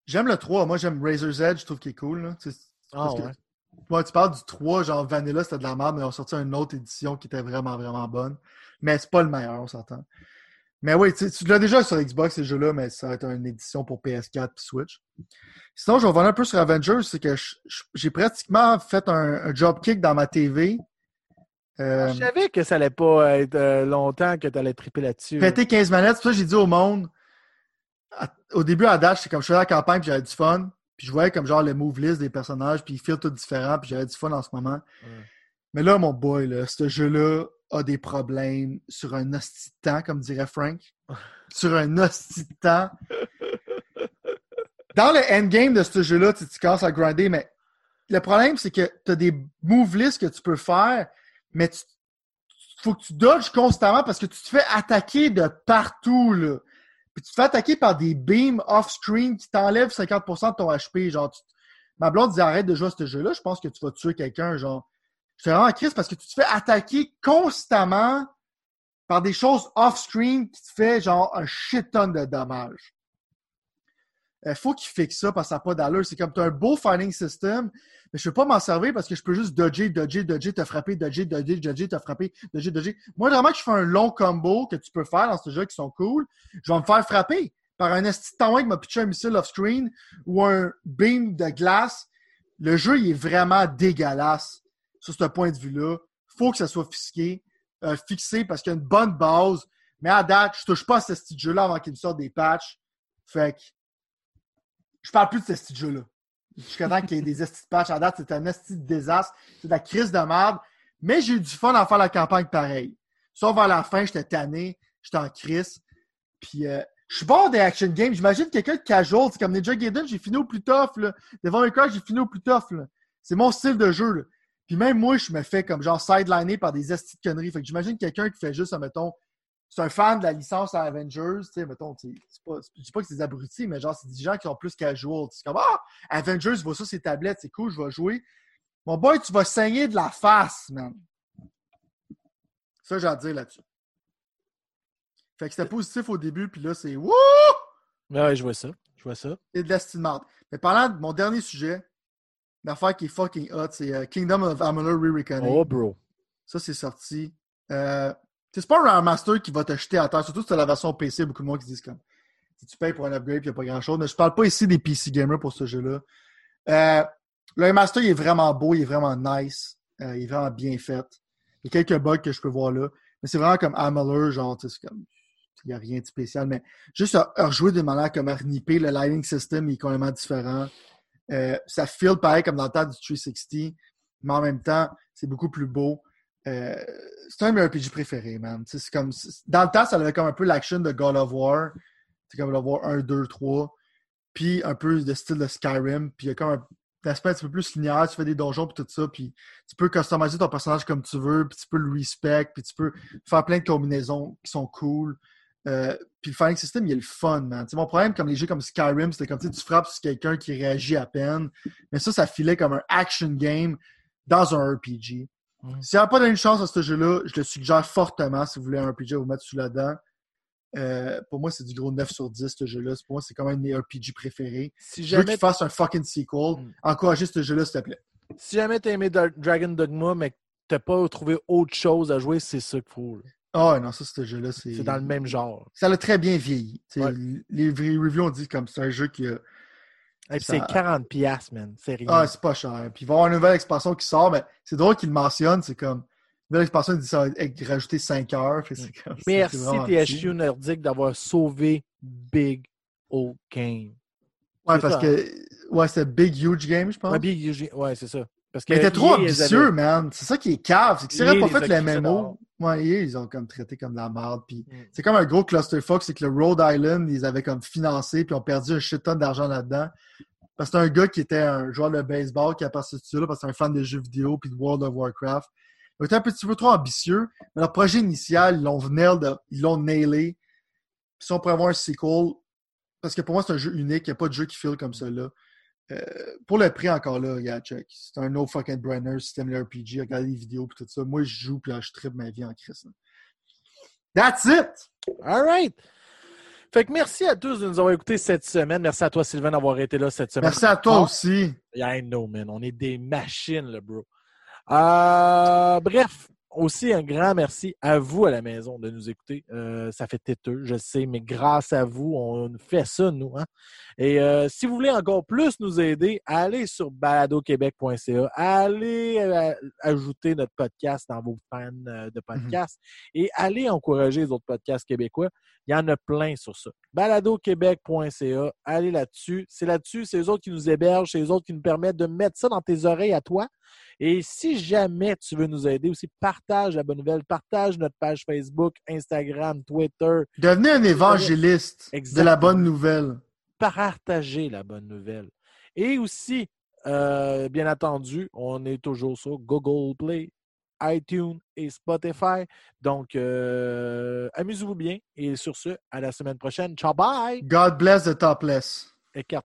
j'aime le 3. Moi, j'aime Razor's Edge. Je trouve qu'il est cool. Là. Ah que- ouais. Tu parles du 3, genre Vanilla, c'était de la merde, mais ont sorti une autre édition qui était vraiment, vraiment bonne. Mais c'est pas le meilleur, on s'entend. Mais oui, tu, l'as déjà sur Xbox, ces jeux-là, mais ça va être une édition pour PS4 et Switch. Sinon, je vais revenir un peu sur Avengers, c'est que j'ai pratiquement fait un, un job kick dans ma TV. Euh, Je savais que ça allait pas être euh, longtemps que tu allais triper là-dessus. péter 15 manettes, c'est ça que j'ai dit au monde, à- au début à Dash, c'est comme je faisais la campagne, puis j'avais du fun. Puis je voyais comme genre le move list des personnages, puis ils filent tout différents, puis j'avais du fun en ce moment. Mais là, mon boy, là, ce jeu-là a des problèmes sur un hostie temps, comme dirait Frank. <laughs> sur un hostie temps. Dans le endgame de ce jeu-là, tu, tu commences à grinder, mais le problème, c'est que tu as des move lists que tu peux faire, mais tu faut que tu dodges constamment parce que tu te fais attaquer de partout, là. Puis tu te fais attaquer par des beams off-screen qui t'enlèvent 50% de ton HP. Genre, tu- ma blonde dit arrête de jouer à ce jeu-là, je pense que tu vas tuer quelqu'un, genre. Je suis vraiment en crise parce que tu te fais attaquer constamment par des choses off-screen qui te fait genre un shit ton de dommages. Il faut qu'il fixe ça parce que ça n'a pas d'allure. C'est comme tu as un beau fighting system, mais je ne peux pas m'en servir parce que je peux juste dodger, dodger, dodger, te frapper, dodger, dodger, dodger, te frapper, dodger, dodger. Moi, vraiment je fais un long combo que tu peux faire dans ce jeu qui sont cool, je vais me faire frapper par un esti qui m'a pitché un missile off-screen ou un beam de glace. Le jeu, il est vraiment dégueulasse sur ce point de vue-là. faut que ça soit fixé, euh, fixé parce qu'il y a une bonne base. Mais à date, je touche pas à ce style de jeu-là avant qu'il me sorte des patchs. Fait que je parle plus de ce style de jeu-là. Jusqu'à temps qu'il y ait des <laughs> estis de patch. À date, c'est un esti de désastre. C'est de la crise de merde. Mais j'ai eu du fun à faire la campagne pareil. Sauf vers la fin, j'étais tanné. J'étais en crise. Puis euh, je suis bon des action games. J'imagine quelqu'un de casual. C'est comme Ninja Gaiden, j'ai fini au plus tough. Là. Devant Cry, j'ai fini au plus tough. C'est mon style de jeu. Là. Puis même moi, je me fais comme genre sideliné par des estis de conneries. Fait que j'imagine quelqu'un qui fait juste, mettons, c'est un fan de la licence à Avengers, tu sais, mettons, c'est pas, je dis pas que c'est des abrutis, mais genre, c'est des gens qui sont plus casual. C'est comme, ah, Avengers, voit ça, ses tablettes, c'est cool, je vais jouer. Mon boy, tu vas saigner de la face, man. Ça, j'ai à dire là-dessus. Fait que c'était positif au début, puis là, c'est wouh! Ouais, je vois ça. Je vois ça. C'est de la. Mais parlant de mon dernier sujet, l'affaire qui est fucking hot, c'est euh, Kingdom of Amalur Re-Reckoning. Oh, bro. Ça, c'est sorti. Euh, c'est pas un remaster qui va te jeter à terre, surtout si tu as la version PC, beaucoup de monde qui disent comme si tu payes pour un upgrade, il n'y a pas grand chose. Mais je parle pas ici des PC gamers pour ce jeu-là. Euh, le remaster, il est vraiment beau, il est vraiment nice, euh, il est vraiment bien fait. Il y a quelques bugs que je peux voir là. Mais c'est vraiment comme Amalur, genre, tu sais, c'est comme. Il n'y a rien de spécial, mais juste à, à rejouer de manière comme à reniper, le lighting system il est complètement différent. Euh, ça feel pareil comme dans le temps du 360, mais en même temps, c'est beaucoup plus beau. Euh, c'est un de mes RPG préférés, man. C'est comme, dans le temps, ça avait comme un peu l'action de God of War. C'est comme God of War 1, 2, 3. Puis un peu de style de Skyrim. Puis il y a comme un aspect un petit peu plus linéaire. Tu fais des donjons puis tout ça. Puis tu peux customiser ton personnage comme tu veux. Puis tu peux le respect. Puis tu peux faire plein de combinaisons qui sont cool. Euh, puis le fighting system, il est le fun, man. Tu sais, mon problème, comme les jeux comme Skyrim, c'était comme tu frappes sur quelqu'un qui réagit à peine. Mais ça, ça filait comme un action game dans un RPG. Mm. Si a pas donné une chance à ce jeu-là, je le suggère fortement si vous voulez un RPG à vous mettre sous la dent. Euh, pour moi, c'est du gros 9 sur 10, ce jeu-là. Pour moi, c'est quand même un de mes RPG préférés. Si Je veux jamais, qu'il fasse un fucking sequel. Mm. Encouragez ce jeu-là, s'il te plaît. si jamais t'as aimé Dragon Dogma, mais que t'as pas trouvé autre chose à jouer, c'est ça qu'il faut. Ah non, ça, ce jeu-là, c'est. C'est dans le même genre. Ça l'a très bien vieilli. Ouais. Les reviews ont dit comme c'est un jeu qui a. Et puis Ça- c'est 40$, piastres, man. C'est rien. Ah, c'est pas cher. Puis il va y avoir une nouvelle expansion qui sort, mais c'est drôle qu'il le mentionne. C'est comme. Une nouvelle expansion, il dit ça va rajouté 5 heures. Fait que c'est comme- c'est- Merci c'est. THQ Nordic d'avoir sauvé Big O Game. Ouais, C'est parce ça. que Ouais, c'était Big Huge Game, je pense. Ouais, Big Huge- ouais, c'est ça. Parce que Mais était trop ambitieux, avaient- man. C'est ça qui est cave. C'est que s'ils EA n'avaient pas fait le. MMO, ouais, ils ont comme traité comme de la merde. Puis Mm. c'est comme un gros clusterfuck, c'est que le Rhode Island, ils avaient comme financé, puis ont perdu un shit ton d'argent là-dedans. Parce que c'est un gars qui était un joueur de baseball qui a passé dessus là, parce que c'est un fan de jeux vidéo puis de World of Warcraft. Ils étaient un petit peu trop ambitieux, mais leur projet initial, ils l'ont nail de- ils l'ont nailé. Puis si on pourrait avoir un sequel, parce que pour moi, c'est un jeu unique, il n'y a pas de jeu qui file comme ça là. Euh, pour le prix encore là, regarde, check. C'est un no fucking brainer, système de RPG, regardez les vidéos puis tout ça. Moi, je joue puis là, je tripe ma vie en là. That's it! All right. Fait que merci à tous de nous avoir écoutés cette semaine. Merci à toi, Sylvain, d'avoir été là cette semaine. Merci à toi Ah, aussi. I know, man. On est des machines, là, bro. Euh, bref, aussi un grand merci à vous à la maison de nous écouter. Euh, ça fait têteux, je sais, mais grâce à vous, on fait ça, nous. Hein? Et euh, si vous voulez encore plus nous aider, allez sur baladoquebec.ca, allez euh, ajouter notre podcast dans vos fans de podcasts et allez encourager les autres podcasts québécois. Il y en a plein sur ça. Baladoquebec.ca, allez là-dessus. C'est là-dessus, c'est eux autres qui nous hébergent, c'est eux autres qui nous permettent de mettre ça dans tes oreilles à toi. Et si jamais tu veux nous aider aussi, partage la bonne nouvelle, partage notre page Facebook, Instagram, Twitter, Devenez un évangéliste de la bonne nouvelle. partager la bonne nouvelle. Et aussi, euh, bien entendu, on est toujours sur Google Play, iTunes et Spotify. Donc, euh, amusez-vous bien. Et sur ce, à la semaine prochaine. Ciao, bye! God bless the topless. Écarte